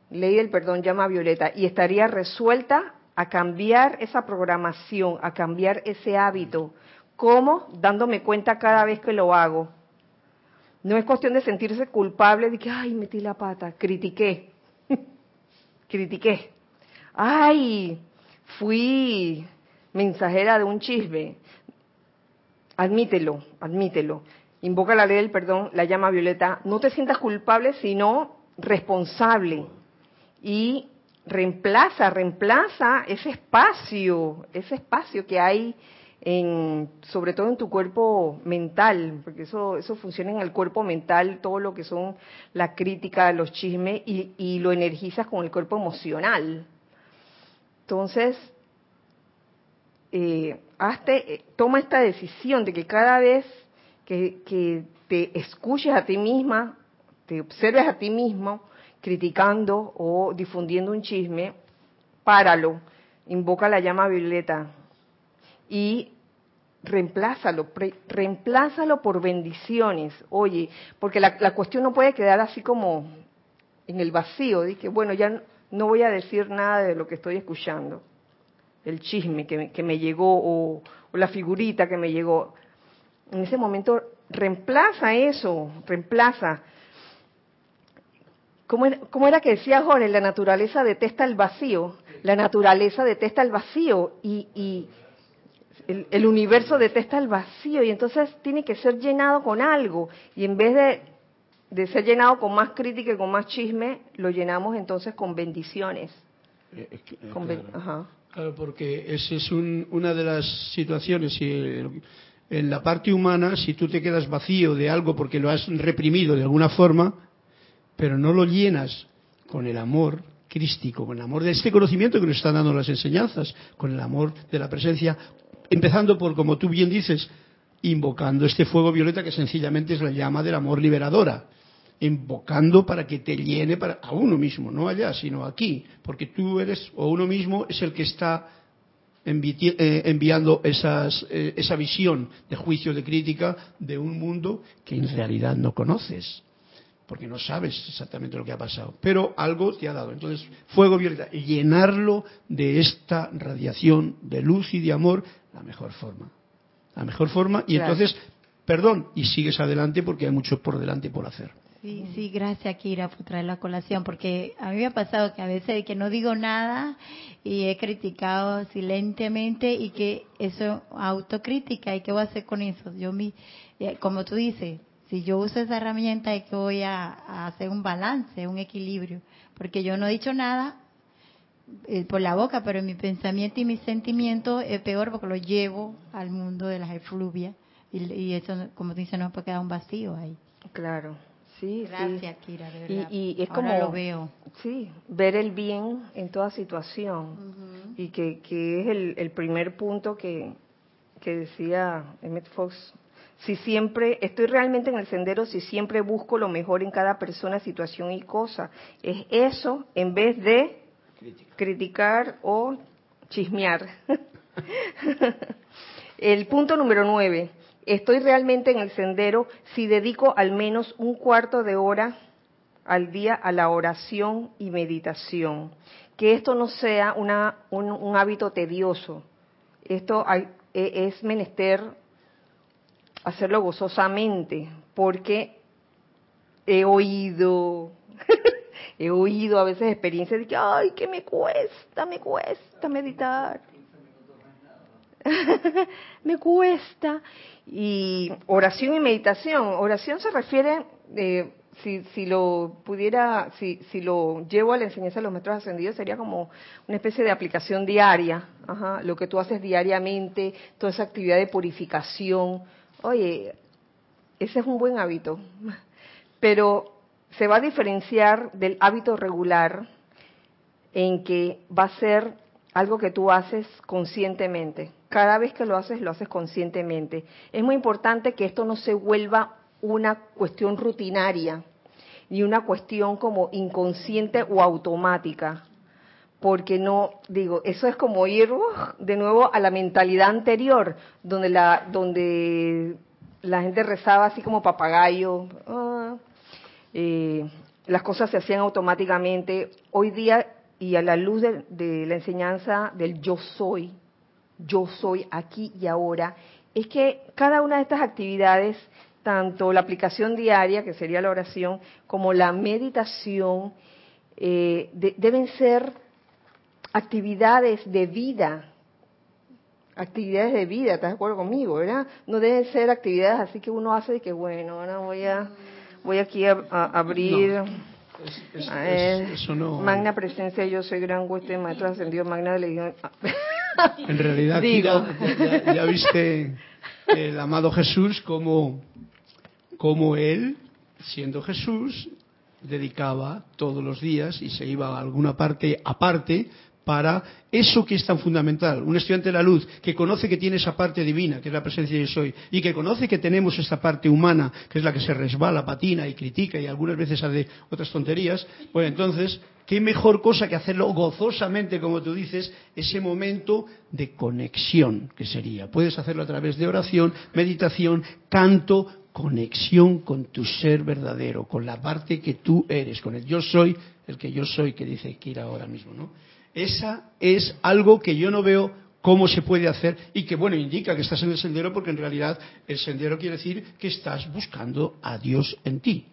Ley del perdón, llama violeta, y estaría resuelta a cambiar esa programación, a cambiar ese hábito. ¿Cómo? Dándome cuenta cada vez que lo hago no es cuestión de sentirse culpable de que, ay, metí la pata, critiqué, critiqué. Ay, fui mensajera de un chisme. Admítelo, admítelo. Invoca la ley del perdón, la llama Violeta. No te sientas culpable, sino responsable. Y reemplaza, reemplaza ese espacio, ese espacio que hay sobre todo en tu cuerpo mental, porque eso, eso funciona en el cuerpo mental, todo lo que son la crítica, los chismes, y, lo energizas con el cuerpo emocional. Entonces, eh, hazte, toma esta decisión de que cada vez que, que te escuches a ti misma, te observes a ti mismo criticando o difundiendo un chisme, páralo, invoca la llama violeta y reemplázalo, reemplázalo por bendiciones. Oye, porque la, cuestión no puede quedar así como en el vacío. Dije, bueno, ya no voy a decir nada de lo que estoy escuchando, el chisme que me, que me llegó o, o la figurita que me llegó. En ese momento reemplaza eso, reemplaza. ¿Cómo era, ¿Cómo era, que decía Jorge? La naturaleza detesta el vacío. La naturaleza detesta el vacío y, y el, el, universo detesta el vacío y entonces tiene que ser llenado con algo. Y en vez de, de ser llenado con más crítica y con más chisme, lo llenamos entonces con bendiciones. Eh, eh, claro. porque esa es una de las situaciones. en la parte humana, si tú te quedas vacío de algo porque lo has reprimido de alguna forma, pero no lo llenas con el amor crístico, con el amor de este conocimiento que nos están dando las enseñanzas, con el amor de la presencia, empezando por, como tú bien dices, invocando este fuego violeta que sencillamente es la llama del amor liberadora. Invocando para que te llene para, a uno mismo, no allá, sino aquí, porque tú eres, o uno mismo es el que está eh, enviando esas, eh, esa visión de juicio, de crítica de un mundo que en realidad no conoces, porque no sabes exactamente lo que ha pasado, pero algo te ha dado. Entonces, fuego violeta, llenarlo de esta radiación de luz y de amor, la mejor forma. La mejor forma, y entonces, perdón, y sigues adelante porque hay mucho por delante por hacer. Sí, sí, gracias Kira por traer la colación, porque a mí me ha pasado que a veces que no digo nada y he criticado silentemente y que eso autocrítica y qué voy a hacer con eso. Yo mi, eh, como tú dices, si yo uso esa herramienta es que voy a, hacer un balance, un equilibrio, porque yo no he dicho nada eh, por la boca, pero mi pensamiento y mi sentimiento es peor porque lo llevo al mundo de las efluvias y, y eso, como dice, no puede quedar un vacío ahí. Claro. Sí, Gracias, Kira, de verdad. Y, es como lo veo. Sí, ver el bien en toda situación. Y que, que es el, el, primer punto que, que decía Emmett Fox. Si siempre, estoy realmente en el sendero, si siempre busco lo mejor en cada persona, situación y cosa. Es eso en vez de criticar o chismear. el punto número nueve estoy realmente en el sendero si dedico al menos un cuarto de hora al día a la oración y meditación. Que esto no sea una, un, hábito tedioso. Esto e, es menester hacerlo gozosamente, porque he oído, he oído a veces experiencias de que, ay, que me cuesta, me cuesta meditar. me cuesta. Y oración y meditación. Oración se refiere, eh, si, si, lo pudiera, si, si lo llevo a la enseñanza de los maestros ascendidos, sería como una especie de aplicación diaria. Ajá, lo que tú haces diariamente, toda esa actividad de purificación. Oye, ese es un buen hábito. Pero se va a diferenciar del hábito regular en que va a ser algo que tú haces conscientemente cada vez que lo haces, lo haces conscientemente. Es muy importante que esto no se vuelva una cuestión rutinaria, ni una cuestión como inconsciente o automática, porque no, digo, eso es como ir uh, de nuevo a la mentalidad anterior, donde la, donde la gente rezaba así como papagayo, ah, eh, las cosas se hacían automáticamente. Hoy día, y a la luz de la enseñanza del yo soy, yo soy aquí y ahora, es que cada una de estas actividades, tanto la aplicación diaria, que sería la oración, como la meditación, eh, deben ser actividades de vida, actividades de vida, ¿estás de acuerdo conmigo, verdad? No deben ser actividades así que uno hace de que, bueno, ahora voy a voy aquí a, abrir... Magna presencia, yo soy gran hueste, maestro ascendido, magna de legión. En realidad, ya, viste el amado Jesús como, como él, siendo Jesús, dedicaba todos los días y se iba a alguna parte aparte para eso que es tan fundamental. Un estudiante de la luz que conoce que tiene esa parte divina, que es la presencia de soy, y que conoce que tenemos esta parte humana, que es la que se resbala, patina y critica y algunas veces hace otras tonterías, pues entonces, qué mejor cosa que hacerlo gozosamente, como tú dices, ese momento de conexión que sería. Puedes hacerlo a través de oración, meditación, canto, conexión con tu ser verdadero, con la parte que tú eres, con el yo soy, el que yo soy que dice Kira ahora mismo, ¿no? Esa es algo que yo no veo cómo se puede hacer y que, bueno, indica que estás en el sendero porque en realidad el sendero quiere decir que estás buscando a Dios en ti.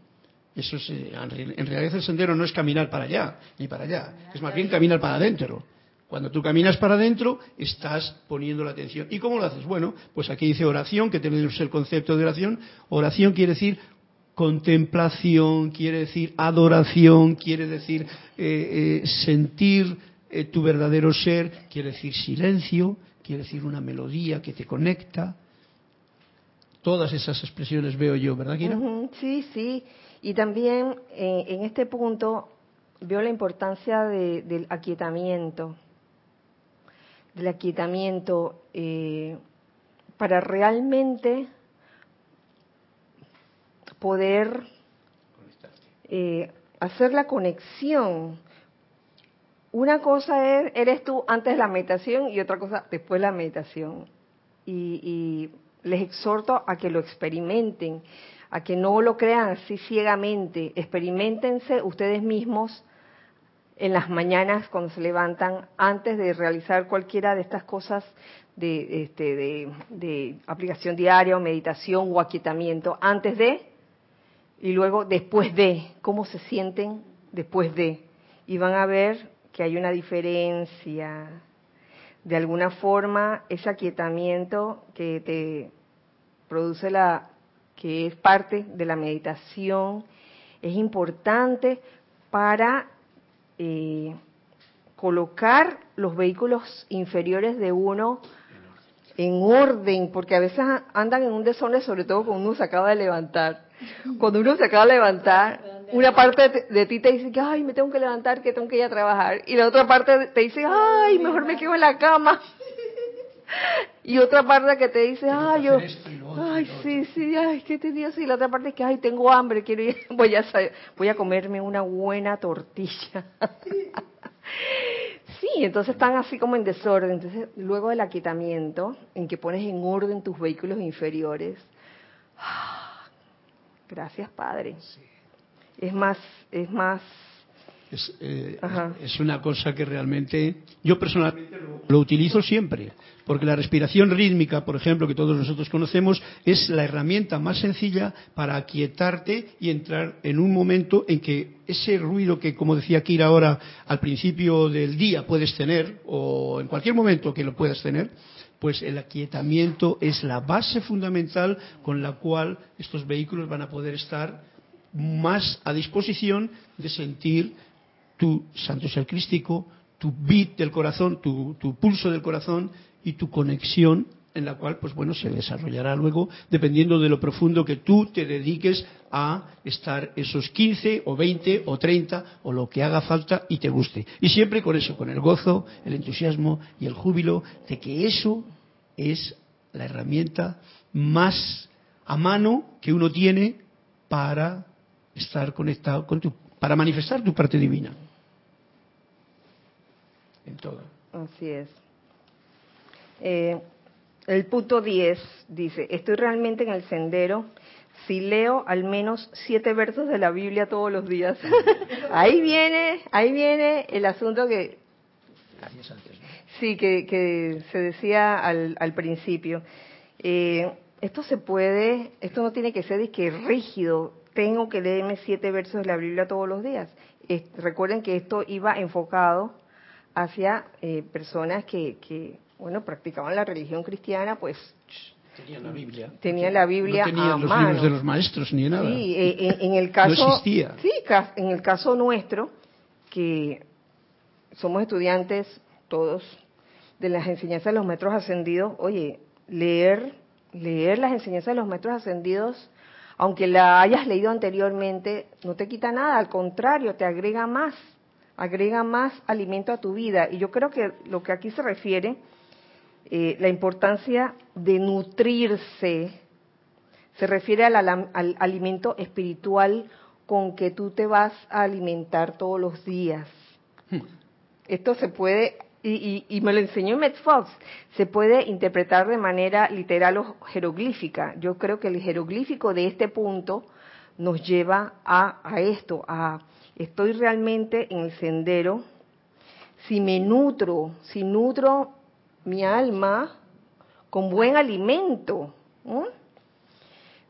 Eso es, eh, en realidad el sendero no es caminar para allá ni para allá, es más bien caminar para adentro. Cuando tú caminas para adentro, estás poniendo la atención. ¿Y cómo lo haces? Bueno, pues aquí dice oración, que tenemos el concepto de oración. Oración quiere decir contemplación, quiere decir adoración, quiere decir eh, eh, sentir eh, tu verdadero ser, quiere decir silencio, quiere decir una melodía que te conecta. Todas esas expresiones veo yo, ¿verdad, Kira? sí, sí. Y también en este punto veo la importancia del aquietamiento del aquietamiento eh, para realmente poder eh, hacer la conexión. Una cosa es, eres tú antes de la meditación y otra cosa después de la meditación. Y, y les exhorto a que lo experimenten, a que no lo crean así ciegamente. Experimentense ustedes mismos en las mañanas cuando se levantan antes de realizar cualquiera de estas cosas de, este, de, aplicación diaria o meditación o aquietamiento, antes de y luego después de, cómo se sienten después de. Y van a ver que hay una diferencia. De alguna forma, ese aquietamiento que te produce la, que es parte de la meditación, es importante para eh, colocar los vehículos inferiores de uno en orden, porque a veces andan en un desorden, sobre todo cuando uno se acaba de levantar. Cuando uno se acaba de levantar, una parte de ti te dice que, ay, me tengo que levantar, que tengo que ir a trabajar. Y la otra parte te dice, ay, mejor me quedo en la cama. Y otra parte que te dice, ay, yo, ay, sí, sí, ay, qué tedioso. Y la otra parte es que, ay, tengo hambre, quiero ir, voy a, voy a comerme una buena tortilla. Sí, entonces están así como en desorden. Entonces, luego del aquietamiento, en que pones en orden tus vehículos inferiores, gracias Padre. Es más, es más eh, es, una cosa que realmente yo personalmente lo, utilizo siempre, porque la respiración rítmica, por ejemplo, que todos nosotros conocemos, es la herramienta más sencilla para aquietarte y entrar en un momento en que ese ruido que, como decía Kira ahora, al principio del día puedes tener, o en cualquier momento que lo puedas tener, pues el aquietamiento es la base fundamental con la cual estos vehículos van a poder estar más a disposición de sentir tu santo ser crístico, tu beat del corazón, tu, pulso del corazón y tu conexión en la cual, pues bueno, se desarrollará luego dependiendo de lo profundo que tú te dediques a estar esos 15 o 20 o 30 o lo que haga falta y te guste. Y siempre con eso, con el gozo, el entusiasmo y el júbilo de que eso es la herramienta más a mano que uno tiene para estar conectado con tu, para manifestar tu parte divina en todo. Así es. Eh, el punto 10 dice, estoy realmente en el sendero si leo al menos siete versos de la Biblia todos los días. ahí viene, ahí viene el asunto que... Sí, que, que se decía al, al principio. Eh, esto se puede, esto no tiene que ser que rígido, tengo que leerme siete versos de la Biblia todos los días. recuerden que esto iba enfocado hacia eh, personas que, que, bueno, practicaban la religión cristiana, pues Tenían la Biblia. Tenían la Biblia no tenían los libros de los maestros ni nada. Sí, eh, en, el caso. No existía. Sí, en el caso nuestro, que somos estudiantes todos de las enseñanzas de los metros ascendidos, oye, leer, leer las enseñanzas de los metros ascendidos, aunque la hayas leído anteriormente, no te quita nada, al contrario, te agrega más agrega más alimento a tu vida. Y yo creo que lo que aquí se refiere, eh, la importancia de nutrirse, se refiere al, alimento espiritual con que tú te vas a alimentar todos los días. Hmm. Esto se puede, y, y, me lo enseñó Matt Fox, se puede interpretar de manera literal o jeroglífica. Yo creo que el jeroglífico de este punto nos lleva a, a esto, a estoy realmente en el sendero, si me nutro, si nutro mi alma con buen alimento.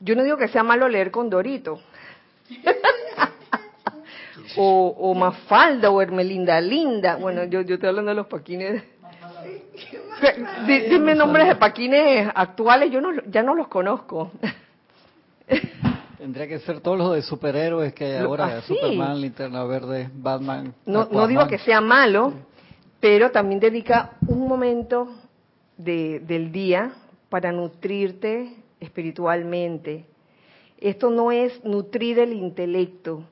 Yo no digo que sea malo leer con Dorito. o, o Mafalda o Hermelinda Linda. Bueno, yo, yo estoy hablando de los paquines. Dime nombres de paquines actuales, yo no, ya no los conozco. Tendría que ser todos los de superhéroes que hay ahora, Superman, Linterna Verde, Batman. No, no digo que sea malo, pero también dedica un momento de, del día para nutrirte espiritualmente. Esto no es nutrir el intelecto,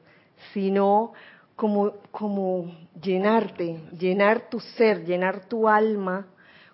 sino como, como llenarte, llenar tu ser, llenar tu alma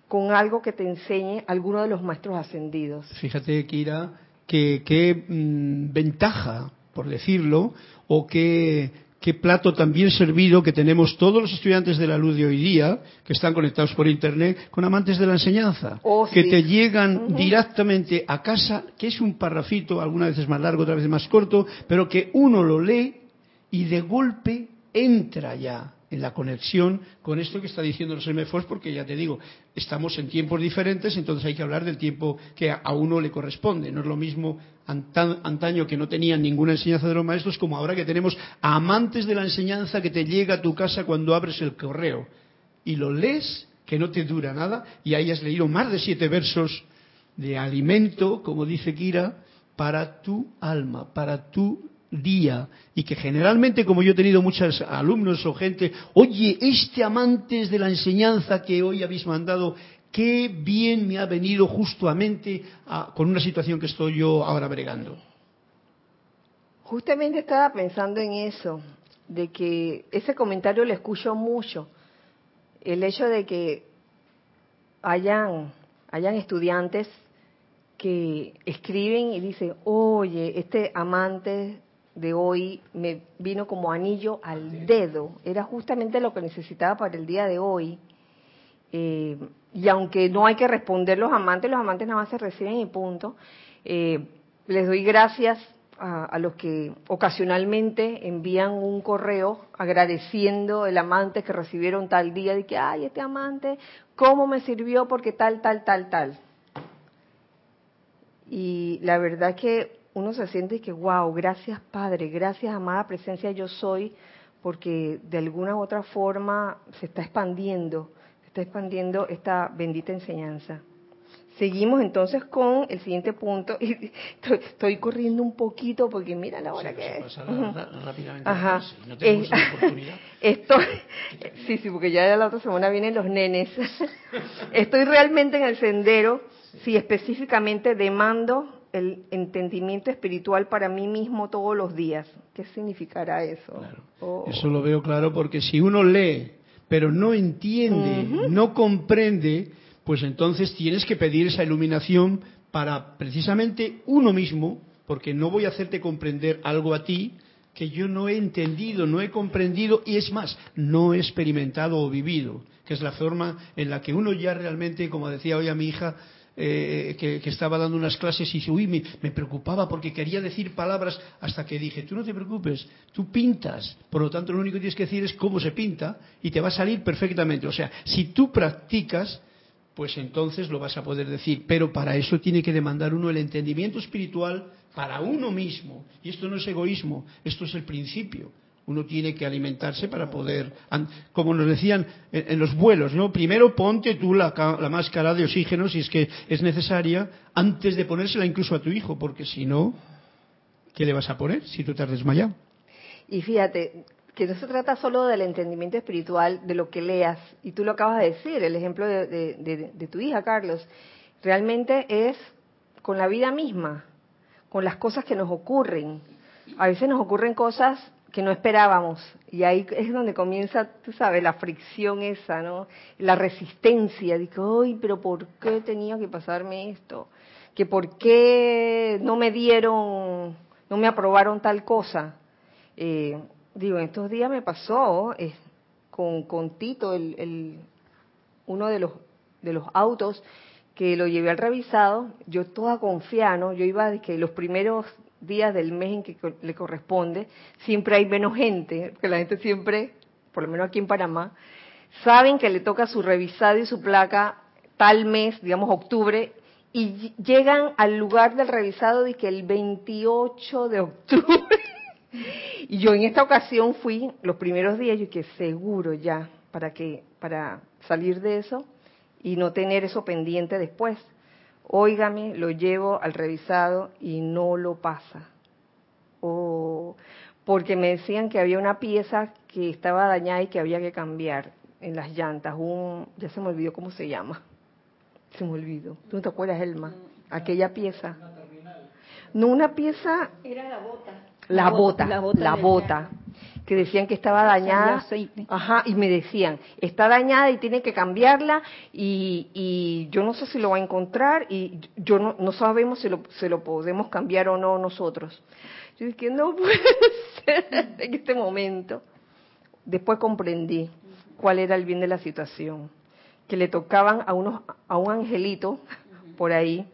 con algo que te enseñe alguno de los maestros ascendidos. Fíjate, Kira, que qué mm, ventaja, por decirlo, o qué, qué plato tan bien servido que tenemos todos los estudiantes de la luz de hoy día, que están conectados por Internet, con amantes de la enseñanza, oh, que te llegan directamente a casa, que es un parrafito, algunas veces más largo, otras veces más corto, pero que uno lo lee y de golpe entra ya en la conexión con esto que está diciendo los MFOs, porque ya te digo, estamos en tiempos diferentes, entonces hay que hablar del tiempo que a uno le corresponde. No es lo mismo antaño que no tenían ninguna enseñanza de los maestros como ahora que tenemos amantes de la enseñanza que te llega a tu casa cuando abres el correo y lo lees, que no te dura nada, y ahí has leído más de siete versos de alimento, como dice Kira, para tu alma, para tu día y que generalmente como yo he tenido muchos alumnos o gente, oye, este amante de la enseñanza que hoy habéis mandado, qué bien me ha venido justamente con una situación que estoy yo ahora bregando. Justamente estaba pensando en eso, de que ese comentario le escucho mucho, el hecho de que hayan, hayan estudiantes que escriben y dicen, oye, este amante de hoy me vino como anillo al dedo. Era justamente lo que necesitaba para el día de hoy. Eh, y aunque no hay que responder los amantes, los amantes nada más se reciben y punto. Eh, les doy gracias a, los que ocasionalmente envían un correo agradeciendo el amante que recibieron tal día, de que, ay, este amante, ¿cómo me sirvió? Porque tal, tal, tal, tal. Y la verdad que uno se siente que, wow, gracias Padre, gracias amada presencia yo soy, porque de alguna u otra forma se está expandiendo, se está expandiendo esta bendita enseñanza. Seguimos entonces con el siguiente punto. Y estoy, corriendo un poquito porque mira la hora que es. rápidamente. Ajá. no. Estoy, sí, sí, porque ya la otra semana vienen los nenes. Estoy realmente en el sendero si específicamente demando el entendimiento espiritual para mí mismo todos los días. ¿Qué significará eso? Oh. Eso lo veo claro porque si uno lee, pero no entiende, no comprende, pues entonces tienes que pedir esa iluminación para precisamente uno mismo, porque no voy a hacerte comprender algo a ti que yo no he entendido, no he comprendido y es más, no he experimentado o vivido, que es la forma en la que uno ya realmente, como decía hoy a mi hija, eh, que, estaba dando unas clases y uy, me, me, preocupaba porque quería decir palabras hasta que dije, tú no te preocupes, tú pintas, por lo tanto lo único que tienes que decir es cómo se pinta y te va a salir perfectamente. O sea, si tú practicas, pues entonces lo vas a poder decir, pero para eso tiene que demandar uno el entendimiento espiritual para uno mismo. Y esto no es egoísmo, esto es el principio uno tiene que alimentarse para poder, como nos decían en, los vuelos, ¿no? Primero ponte tú la, máscara de oxígeno si es que es necesaria, antes de ponérsela incluso a tu hijo, porque si no, ¿qué le vas a poner si tú te has desmayado? Y fíjate, que no se trata solo del entendimiento espiritual de lo que leas, y tú lo acabas de decir, el ejemplo de tu hija, Carlos, realmente es con la vida misma, con las cosas que nos ocurren. A veces nos ocurren cosas que no esperábamos. Y ahí es donde comienza, tú sabes, la fricción esa, ¿no? La resistencia. Digo, ay, pero ¿por qué tenía que pasarme esto? Que por qué no me dieron, no me aprobaron tal cosa. Eh, digo, en estos días me pasó eh, con, con Tito, el, el, uno de los, de los autos que lo llevé al revisado, yo toda confiada, Yo iba de que los primeros días del mes en que le corresponde, siempre hay menos gente, porque la gente siempre, por lo menos aquí en Panamá, saben que le toca su revisado y su placa tal mes, digamos octubre, y llegan al lugar del revisado de que el 28 de octubre. y yo en esta ocasión fui los primeros días, y que seguro ya, para que, para salir de eso y no tener eso pendiente después. Óigame, lo llevo al revisado y no lo pasa. O porque me decían que había una pieza que estaba dañada y que había que cambiar en las llantas. Un, ya se me olvidó cómo se llama. Se me olvidó. ¿Tú no te acuerdas, Elma? Aquella pieza. No, una pieza. Era la bota. La, bota, la bota, que decían que estaba dañada. Ajá, y me decían, está dañada y tiene que cambiarla y, y yo no sé si lo va a encontrar y yo no, no sabemos si lo, se lo podemos cambiar o no nosotros. Yo dije, no puede ser en este momento. Después comprendí cuál era el bien de la situación, que le tocaban a, unos, a un angelito por ahí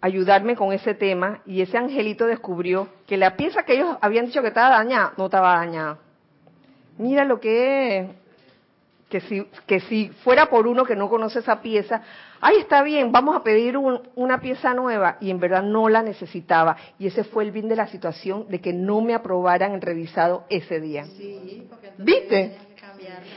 ayudarme con ese tema y ese angelito descubrió que la pieza que ellos habían dicho que estaba dañada no estaba dañada. Mira lo que es, que si, que si fuera por uno que no conoce esa pieza, ay, está bien, vamos a pedir una pieza nueva y en verdad no la necesitaba. Y ese fue el bien de la situación de que no me aprobaran el revisado ese día. Sí, porque ¿Viste?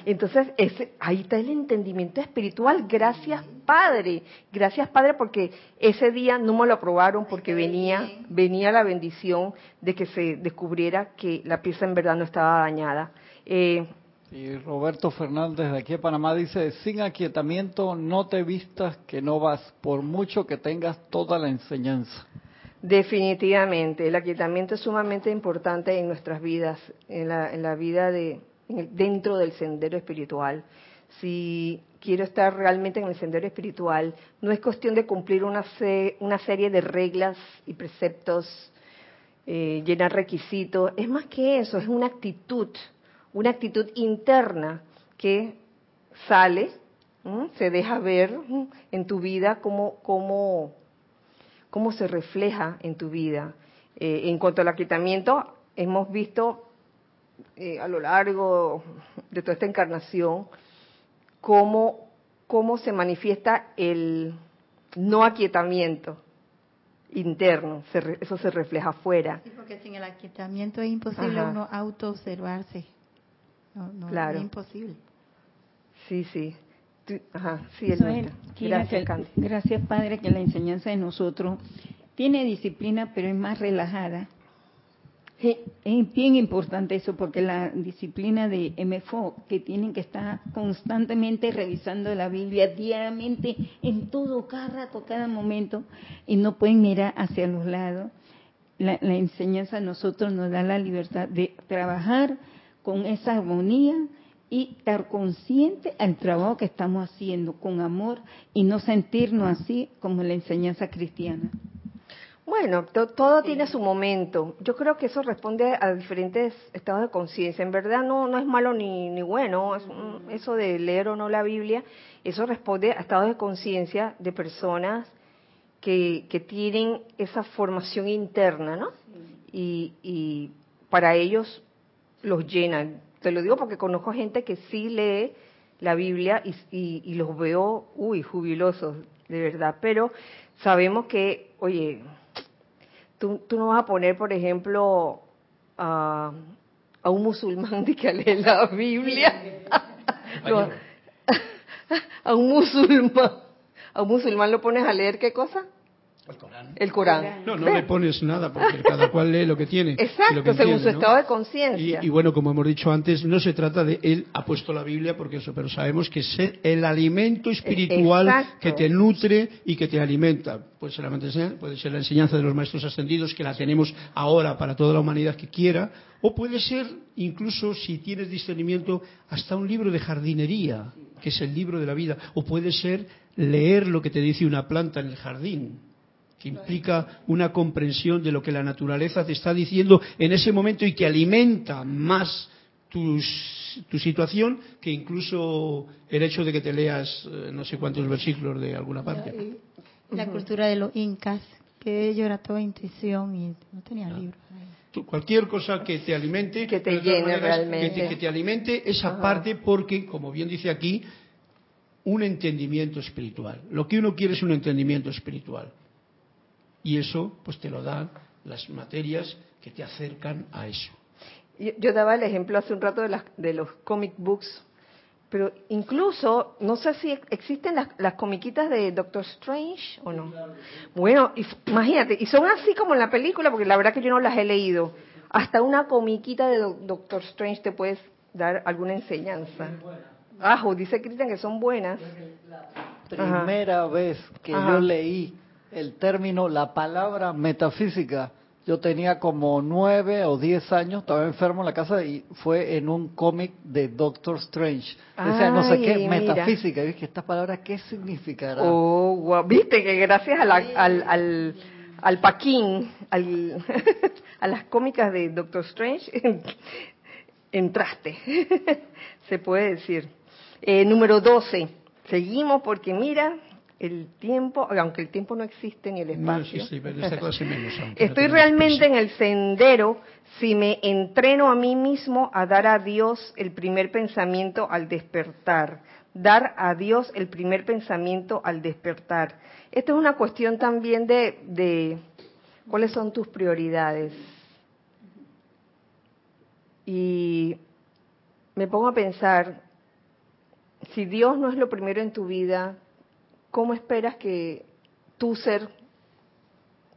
Entonces, ese, ahí está el entendimiento espiritual. Gracias, Padre. Gracias, Padre, porque ese día no me lo aprobaron porque venía, venía la bendición de que se descubriera que la pieza en verdad no estaba dañada. Eh, y Roberto Fernández de aquí a Panamá dice, sin aquietamiento no te vistas que no vas, por mucho que tengas toda la enseñanza. Definitivamente, el aquietamiento es sumamente importante en nuestras vidas, en la, en la vida de, dentro del sendero espiritual. Si quiero estar realmente en el sendero espiritual, no es cuestión de cumplir una, serie de reglas y preceptos, eh, llenar requisitos, es más que eso, es una actitud, una actitud interna que sale, se deja ver en tu vida cómo, cómo, cómo se refleja en tu vida. Eh, en cuanto al aquietamiento, hemos visto eh, a lo largo de toda esta encarnación cómo, cómo se manifiesta el no aquietamiento interno, eso se refleja afuera. Sí, porque sin el aquietamiento es imposible uno auto-observarse. No, claro. es imposible. Sí, sí. Ajá, sí, gracias, gracias, Padre, que la enseñanza de nosotros tiene disciplina, pero es más relajada es bien importante eso porque la disciplina de MFO, que tienen que estar constantemente revisando la Biblia diariamente, en todo, cada rato, cada momento, y no pueden mirar hacia los lados. La, enseñanza a nosotros nos da la libertad de trabajar con esa armonía y estar consciente al trabajo que estamos haciendo con amor y no sentirnos así como la enseñanza cristiana. Bueno, todo tiene su momento. Yo creo que eso responde a diferentes estados de conciencia. En verdad no, no es malo ni, ni bueno, eso de leer o no la Biblia, eso responde a estados de conciencia de personas que, que tienen esa formación interna, ¿no? Y, y para ellos los llenan. Te lo digo porque conozco gente que sí lee la Biblia y, y, y los veo, uy, jubilosos, de verdad. Pero sabemos que, oye, Tú, no vas a poner, por ejemplo, a, un musulmán de que lee la Biblia. a un musulmán. A un musulmán lo pones a leer qué cosa? El Corán. El Corán. No, no le pones nada, porque cada cual lee lo que tiene. Exacto, según su estado de conciencia. Y, bueno, como hemos dicho antes, no se trata de él ha puesto la Biblia, porque eso, pero sabemos que es el alimento espiritual que te nutre y que te alimenta. Puede ser, la, puede ser la enseñanza de los maestros ascendidos, que la tenemos ahora para toda la humanidad que quiera, o puede ser, incluso si tienes discernimiento, hasta un libro de jardinería, que es el libro de la vida, o puede ser leer lo que te dice una planta en el jardín que implica una comprensión de lo que la naturaleza te está diciendo en ese momento y que alimenta más tu situación que incluso el hecho de que te leas eh, no sé cuántos versículos de alguna parte. La, cultura de los incas, que ello era toda intuición y no tenía ah. libros. cualquier cosa que te alimente, que te llene realmente. Que te, alimente esa parte porque, como bien dice aquí, un entendimiento espiritual. Lo que uno quiere es un entendimiento espiritual. Y eso, pues te lo dan las materias que te acercan a eso. Yo, daba el ejemplo hace un rato de, las, de los comic books, pero incluso, no sé si existen las, las comiquitas de Doctor Strange o no. Bueno, imagínate, y son así como en la película, porque la verdad que yo no las he leído. Hasta una comiquita de Doctor Strange te puedes dar alguna enseñanza. Ajo, dice Cristian que son buenas. La primera vez que yo leí el término, la palabra metafísica, yo tenía como nueve o diez años, estaba enfermo en la casa y fue en un cómic de Doctor Strange. Decía, no sé qué, metafísica. Y dije, ¿esta palabra qué significará? Oh, wow. Viste que gracias al, al, al Paquín, al, a las cómicas de Doctor Strange, entraste, se puede decir. Eh, número 12. Seguimos porque mira, el tiempo, aunque el tiempo no existe ni el espacio. Estoy realmente en el sendero si me entreno a mí mismo a dar a Dios el primer pensamiento al despertar. Dar a Dios el primer pensamiento al despertar. Esta es una cuestión también de, de cuáles son tus prioridades. Y me pongo a pensar, si Dios no es lo primero en tu vida, ¿cómo esperas que tú ser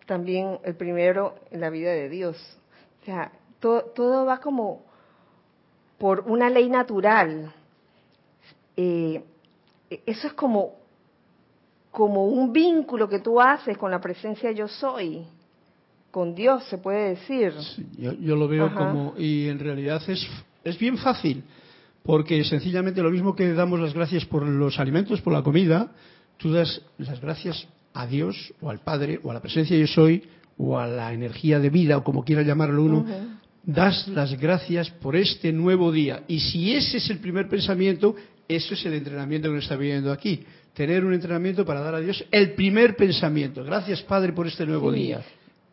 también el primero en la vida de Dios? O sea, todo, va como por una ley natural. Eh, eso es como, como un vínculo que tú haces con la presencia yo soy, con Dios se puede decir. yo, lo veo como, y en realidad es, es bien fácil, porque sencillamente lo mismo que damos las gracias por los alimentos, por la comida, tú das las gracias a Dios o al Padre o a la presencia yo soy o a la energía de vida o como quiera llamarlo uno, das las gracias por este nuevo día. Y si ese es el primer pensamiento, eso es el entrenamiento que nos está viviendo aquí. Tener un entrenamiento para dar a Dios el primer pensamiento. Gracias Padre por este nuevo día.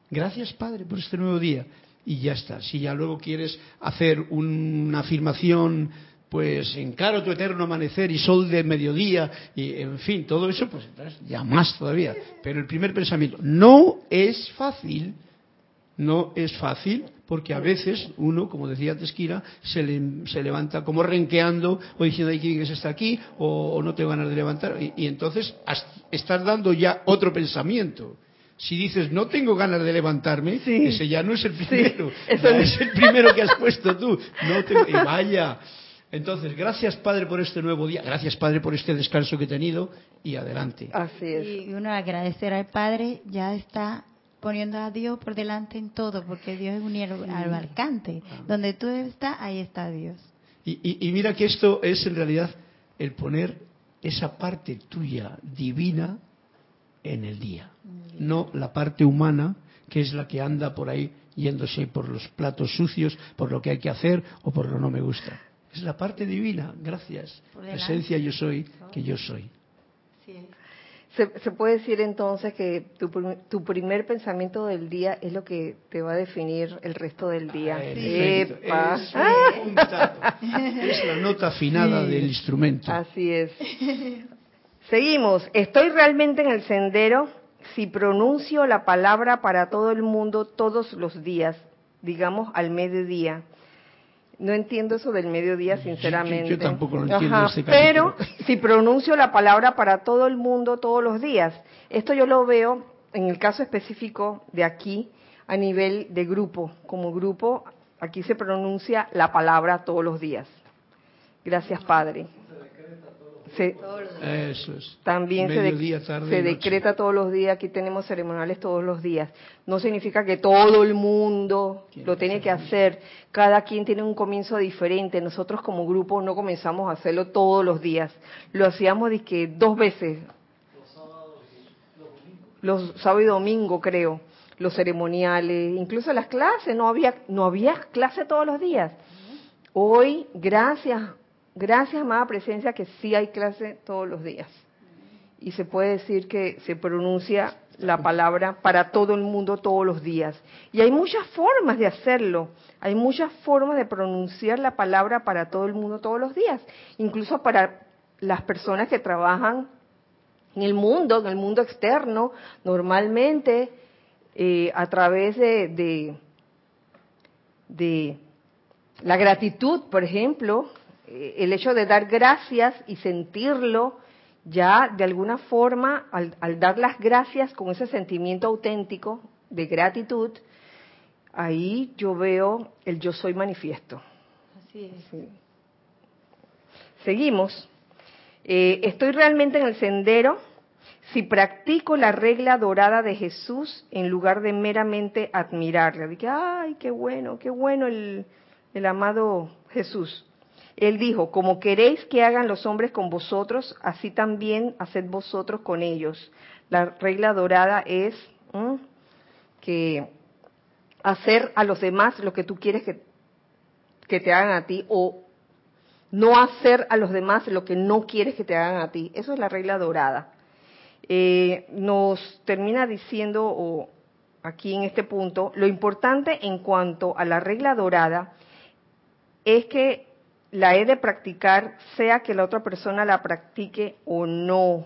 Gracias Padre por este nuevo día. Y ya está. Si ya luego quieres hacer una afirmación pues encaro tu eterno amanecer y sol de mediodía, y en fin, todo eso, pues ya más todavía. Pero el primer pensamiento, no es fácil, no es fácil, porque a veces uno, como decía antes Kira, se, levanta como renqueando o diciendo, ay, ¿quién es está aquí? O, no tengo ganas de levantar. Y, entonces estás dando ya otro pensamiento. Si dices, no tengo ganas de levantarme, ese ya no es el primero. es el primero que has puesto tú. No y vaya, entonces, gracias Padre por este nuevo día, gracias Padre por este descanso que he tenido y adelante. Así es. Y uno agradecer al Padre ya está poniendo a Dios por delante en todo, porque Dios es un abarcante. Ah. Donde tú estás, ahí está Dios. Y, mira que esto es en realidad el poner esa parte tuya divina en el día, no la parte humana que es la que anda por ahí yéndose por los platos sucios, por lo que hay que hacer o por lo no me gusta. Es la parte divina, gracias. Esencia yo soy, que yo soy. Se, puede decir entonces que tu, primer pensamiento del día es lo que te va a definir el resto del día. Ah, es, la nota afinada del instrumento. Así es. Seguimos. Estoy realmente en el sendero si pronuncio la palabra para todo el mundo todos los días, digamos al mediodía no entiendo eso del mediodía, sinceramente. Yo, tampoco lo entiendo. pero si pronuncio la palabra para todo el mundo todos los días, esto yo lo veo en el caso específico de aquí a nivel de grupo. Como grupo, aquí se pronuncia la palabra todos los días. Gracias, Padre se, también se, decreta todos los días, aquí tenemos ceremoniales todos los días. No significa que todo el mundo lo tiene que hacer, cada quien tiene un comienzo diferente. Nosotros como grupo no comenzamos a hacerlo todos los días, lo hacíamos que dos veces, los sábados y domingo creo, los ceremoniales, incluso las clases, no había, no había clase todos los días. Hoy, gracias Gracias, amada presencia, que sí hay clase todos los días. Y se puede decir que se pronuncia la palabra para todo el mundo todos los días. Y hay muchas formas de hacerlo. Hay muchas formas de pronunciar la palabra para todo el mundo todos los días. Incluso para las personas que trabajan en el mundo, en el mundo externo, normalmente eh, a través de, de, la gratitud, por ejemplo, el hecho de dar gracias y sentirlo, ya de alguna forma, al, dar las gracias con ese sentimiento auténtico de gratitud, ahí yo veo el yo soy manifiesto. Así es. Seguimos. Eh, estoy realmente en el sendero si practico la regla dorada de Jesús en lugar de meramente admirarle. De que, ay, qué bueno, qué bueno el, el amado Jesús. Él dijo, como queréis que hagan los hombres con vosotros, así también haced vosotros con ellos. La regla dorada es que hacer a los demás lo que tú quieres que, que te hagan a ti o no hacer a los demás lo que no quieres que te hagan a ti. Eso es la regla dorada. Eh, nos termina diciendo aquí en este punto, lo importante en cuanto a la regla dorada es que la he de practicar sea que la otra persona la practique o no.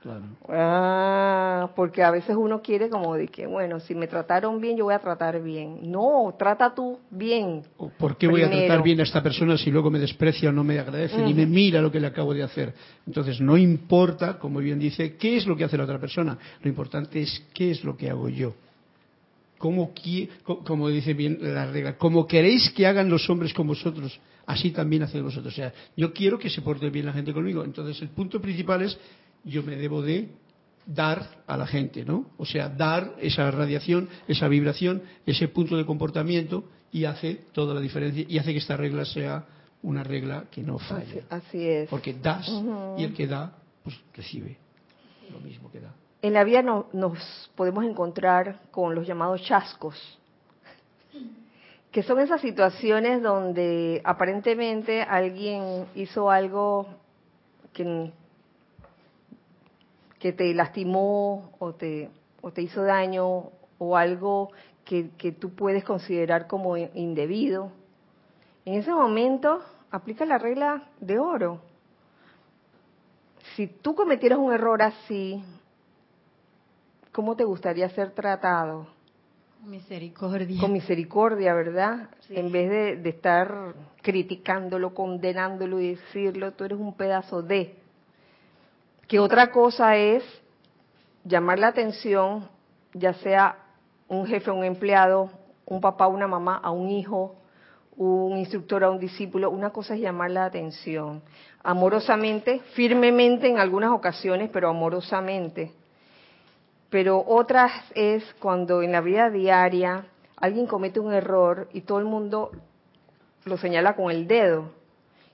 Claro. Ah, porque a veces uno quiere como de que, bueno, si me trataron bien, yo voy a tratar bien. No, trata tú bien. ¿Por qué voy a tratar bien a esta persona si luego me desprecia o no me agradece ni me mira lo que le acabo de hacer? Entonces, no importa, como bien dice, qué es lo que hace la otra persona. Lo importante es qué es lo que hago yo. Como, como dice bien la regla, como queréis que hagan los hombres con vosotros, así también hacen vosotros. O sea, yo quiero que se porte bien la gente conmigo. Entonces, el punto principal es yo me debo de dar a la gente, ¿no? O sea, dar esa radiación, esa vibración, ese punto de comportamiento y hace toda la diferencia y hace que esta regla sea una regla que no falla. Así, es. Porque das y el que da, pues recibe lo mismo que da. En la vida no, nos podemos encontrar con los llamados chascos, que son esas situaciones donde aparentemente alguien hizo algo que te lastimó o te, o te hizo daño o algo que, que tú puedes considerar como indebido, en ese momento aplica la regla de oro. Si tú cometieras un error así, ¿cómo te gustaría ser tratado? Con misericordia. Con misericordia, ¿verdad? En vez de, de, estar criticándolo, condenándolo y decirlo, tú eres un pedazo de que otra cosa es llamar la atención, ya sea un jefe, un empleado, un papá, una mamá, a un hijo, un instructor, a un discípulo. Una cosa es llamar la atención, amorosamente, firmemente en algunas ocasiones, pero amorosamente. Pero otras es cuando en la vida diaria alguien comete un error y todo el mundo lo señala con el dedo.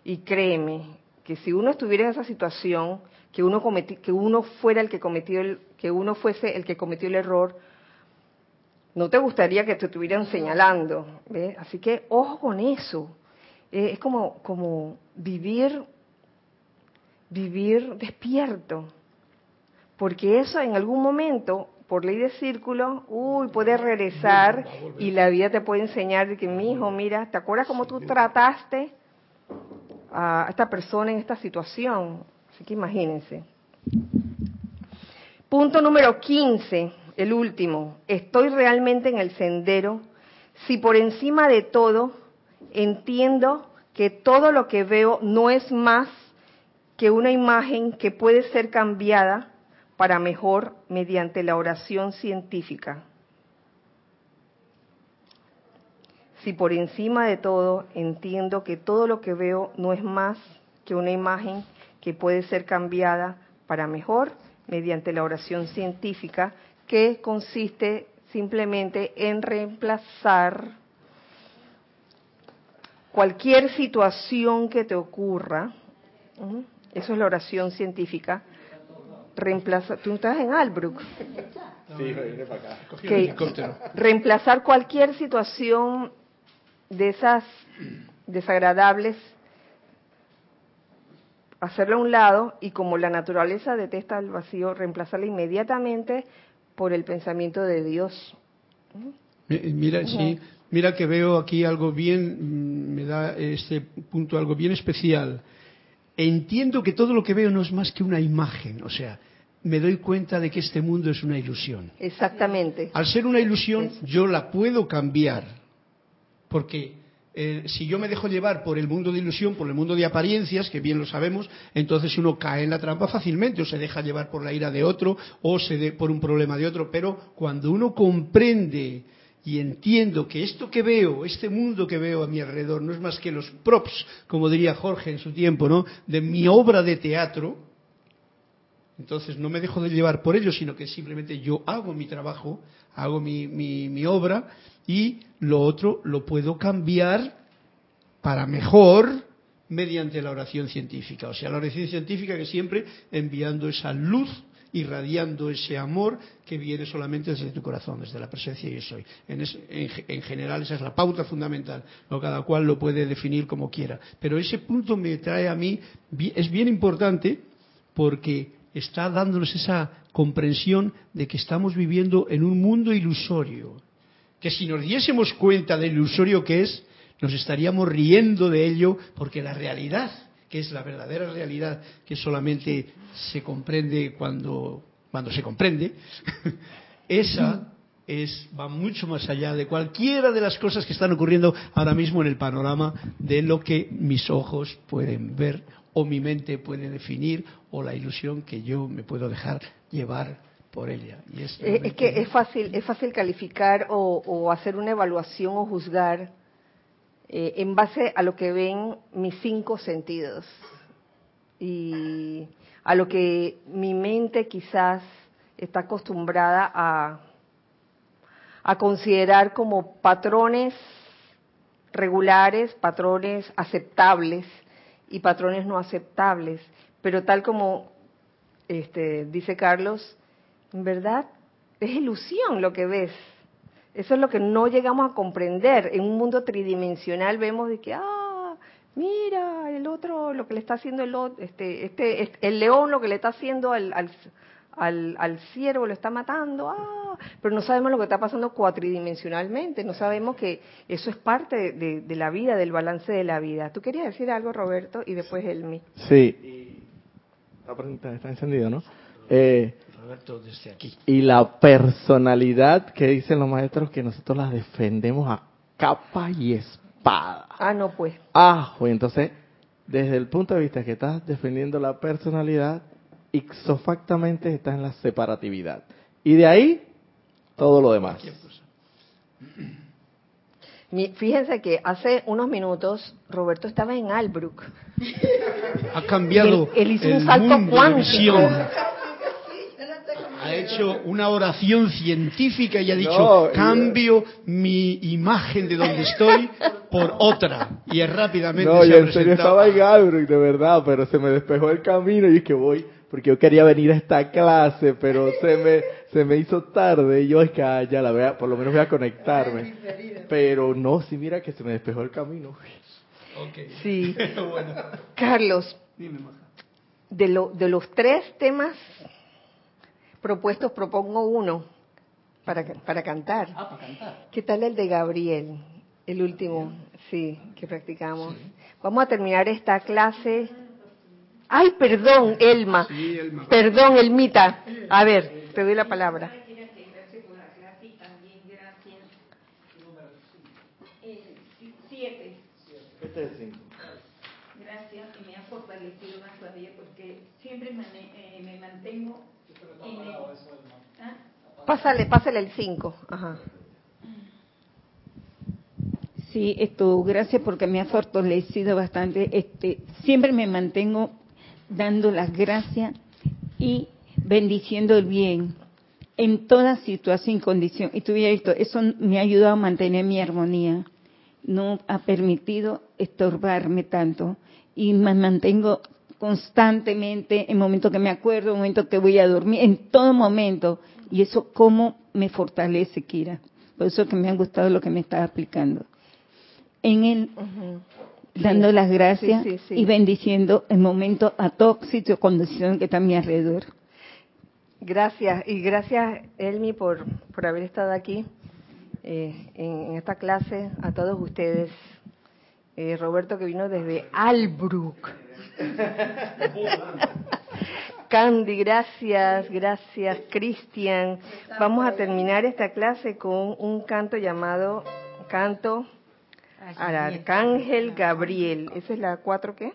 Y créeme que si uno estuviera en esa situación, que uno que uno fuera el que cometió el, que uno fuese el que cometió el error, no te gustaría que te estuvieran señalando, Así que ojo con eso. Eh, es como como vivir vivir despierto. Porque eso en algún momento, por ley de círculo, uy, puede regresar y la vida te puede enseñar de que, mi hijo, mira, ¿te acuerdas cómo tú trataste a esta persona en esta situación? Así que imagínense. Punto número 15, el último. Estoy realmente en el sendero si por encima de todo entiendo que todo lo que veo no es más que una imagen que puede ser cambiada para mejor mediante la oración científica. Si por encima de todo entiendo que todo lo que veo no es más que una imagen que puede ser cambiada para mejor mediante la oración científica, que consiste simplemente en reemplazar cualquier situación que te ocurra, eso es la oración científica, reemplaza, tú estás en Albrook, sí, reemplazar cualquier situación de esas desagradables hacerlo a un lado y como la naturaleza detesta el vacío, reemplazarla inmediatamente por el pensamiento de Dios. Mira, sí, mira que veo aquí algo bien, mm, me da este punto algo bien especial. Entiendo que todo lo que veo no es más que una imagen, o sea, me doy cuenta de que este mundo es una ilusión. Exactamente. Al ser una ilusión, yo la puedo cambiar, porque eh, si yo me dejo llevar por el mundo de ilusión, por el mundo de apariencias, que bien lo sabemos, entonces uno cae en la trampa fácilmente, o se deja llevar por la ira de otro, o se por un problema de otro. Pero cuando uno comprende y entiendo que esto que veo, este mundo que veo a mi alrededor, no es más que los props, como diría Jorge en su tiempo, ¿no? De mi obra de teatro, entonces no me dejo de llevar por ello, sino que simplemente yo hago mi trabajo, hago mi, mi, obra y lo otro lo puedo cambiar para mejor mediante la oración científica. O sea, la oración científica que siempre enviando esa luz, irradiando ese amor que viene solamente desde tu corazón, desde la presencia yo soy. En, en, general esa es la pauta fundamental, cada cual lo puede definir como quiera. Pero ese punto me trae a mí, es bien importante porque está dándonos esa comprensión de que estamos viviendo en un mundo ilusorio, que si nos diésemos cuenta del ilusorio que es, nos estaríamos riendo de ello, porque la realidad, que es la verdadera realidad, que solamente se comprende cuando, cuando se comprende, esa es, va mucho más allá de cualquiera de las cosas que están ocurriendo ahora mismo en el panorama de lo que mis ojos pueden ver o mi mente puede definir o la ilusión que yo me puedo dejar llevar por ella. es, eh, que es fácil, es fácil calificar o, hacer una evaluación o juzgar eh, en base a lo que ven mis cinco sentidos y a lo que mi mente quizás está acostumbrada a, considerar como patrones regulares, patrones aceptables y patrones no aceptables. Pero tal como este, dice Carlos, en verdad es ilusión lo que ves. Eso es lo que no llegamos a comprender. En un mundo tridimensional vemos de que, ah, mira, el otro, lo que le está haciendo el este, este, el león, lo que le está haciendo al, al, al, al ciervo, lo está matando, ah, pero no sabemos lo que está pasando cuatridimensionalmente, no sabemos que eso es parte de, la vida, del balance de la vida. ¿Tú querías decir algo, Roberto? Y después Elmi. Sí, está, está encendido, ¿no? Eh, Roberto, desde aquí. Y la personalidad que dicen los maestros que nosotros la defendemos a capa y espada. Ah, no, pues. Ah, pues entonces, desde el punto de vista que estás defendiendo la personalidad, ixofactamente está en la separatividad. Y de ahí, todo lo demás. Fíjense que hace unos minutos Roberto estaba en Albrook. Ha cambiado. Él, hizo un salto cuántico. Ha hecho una oración científica y ha dicho, cambio mi imagen de donde estoy por otra. Y es rápidamente no, se en serio estaba en Albrook, de verdad, pero se me despejó el camino y es que voy porque yo quería venir a esta clase, pero se me, se me hizo tarde y yo es que ah, ya la voy a, por lo menos voy a conectarme. Pero no, sí, mira que se me despejó el camino. Sí. Carlos, de, lo, de los tres temas propuestos, propongo uno para, para cantar. Ah, para cantar. ¿Qué tal el de Gabriel? El último, sí, que practicamos. Vamos a terminar esta clase Ay, perdón, Elma. Perdón, Elmita. A ver, te doy la palabra. Siete. Gracias, y me ha fortalecido más todavía porque siempre me, eh, me mantengo Pásale, pásale el cinco. Ajá. Sí, esto, gracias porque me ha fortalecido bastante. Este, siempre me mantengo dando las gracias y bendiciendo el bien en toda situación y condición. Y tuviera visto, eso me ha ayudado a mantener mi armonía, no ha permitido estorbarme tanto y me mantengo constantemente en momentos que me acuerdo, en momentos que voy a dormir, en todo momento. Y eso cómo me fortalece, Kira. Por eso que me ha gustado lo que me está aplicando. En el, dando las gracias y bendiciendo el momento a todo sitio, condición que está a mi alrededor. Gracias, y gracias, Elmi, por, por haber estado aquí eh, en, esta clase, a todos ustedes. Eh, Roberto que vino desde Albrook. Candy, gracias, gracias, Cristian. Vamos a terminar esta clase con un canto llamado Canto al Arcángel Gabriel. ¿Esa es la cuatro qué?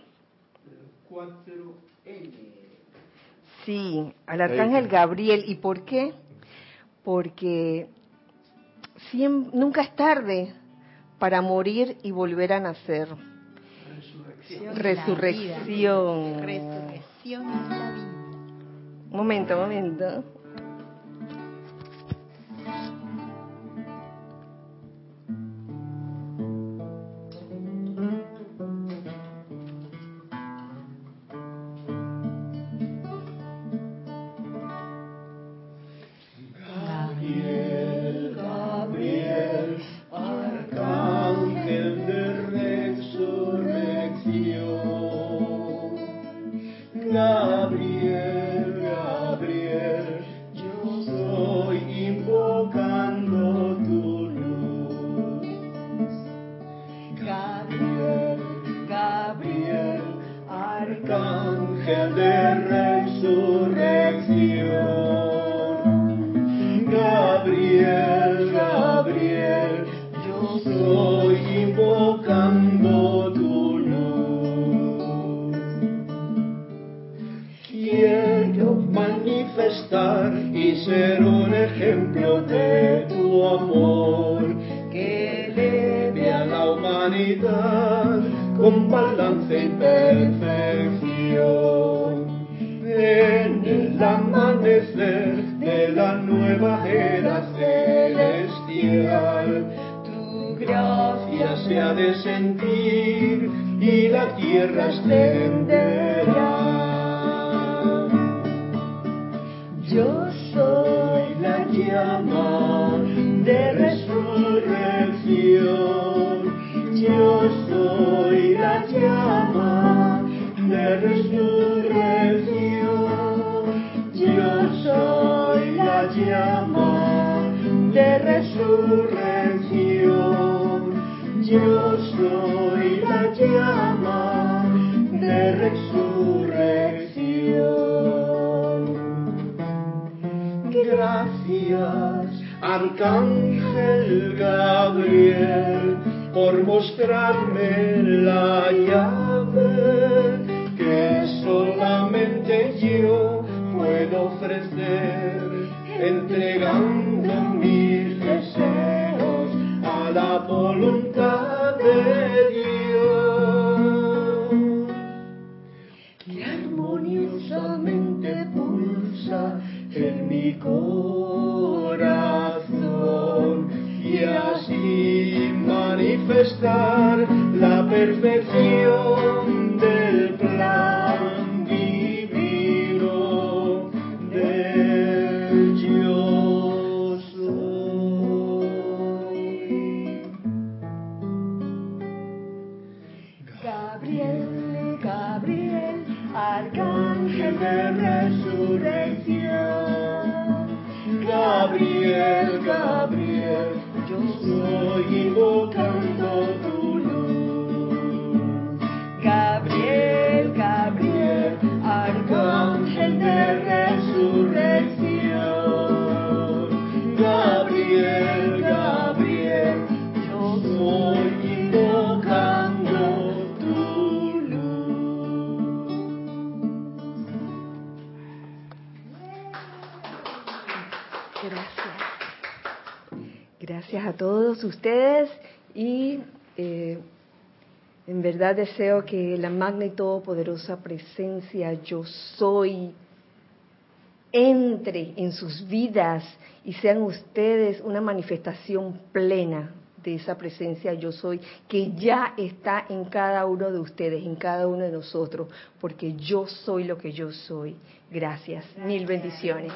Sí, al Arcángel Gabriel. ¿Y por qué? Porque nunca es tarde para morir y volver a nacer. Resurrección. Resurrección. la vida. Momento, momento. Ustedes deseo que la magna y todopoderosa presencia yo soy entre en sus vidas y sean ustedes una manifestación plena de esa presencia yo soy que ya está en cada uno de ustedes, en cada uno de nosotros, porque yo soy lo que yo soy. Gracias. Mil bendiciones.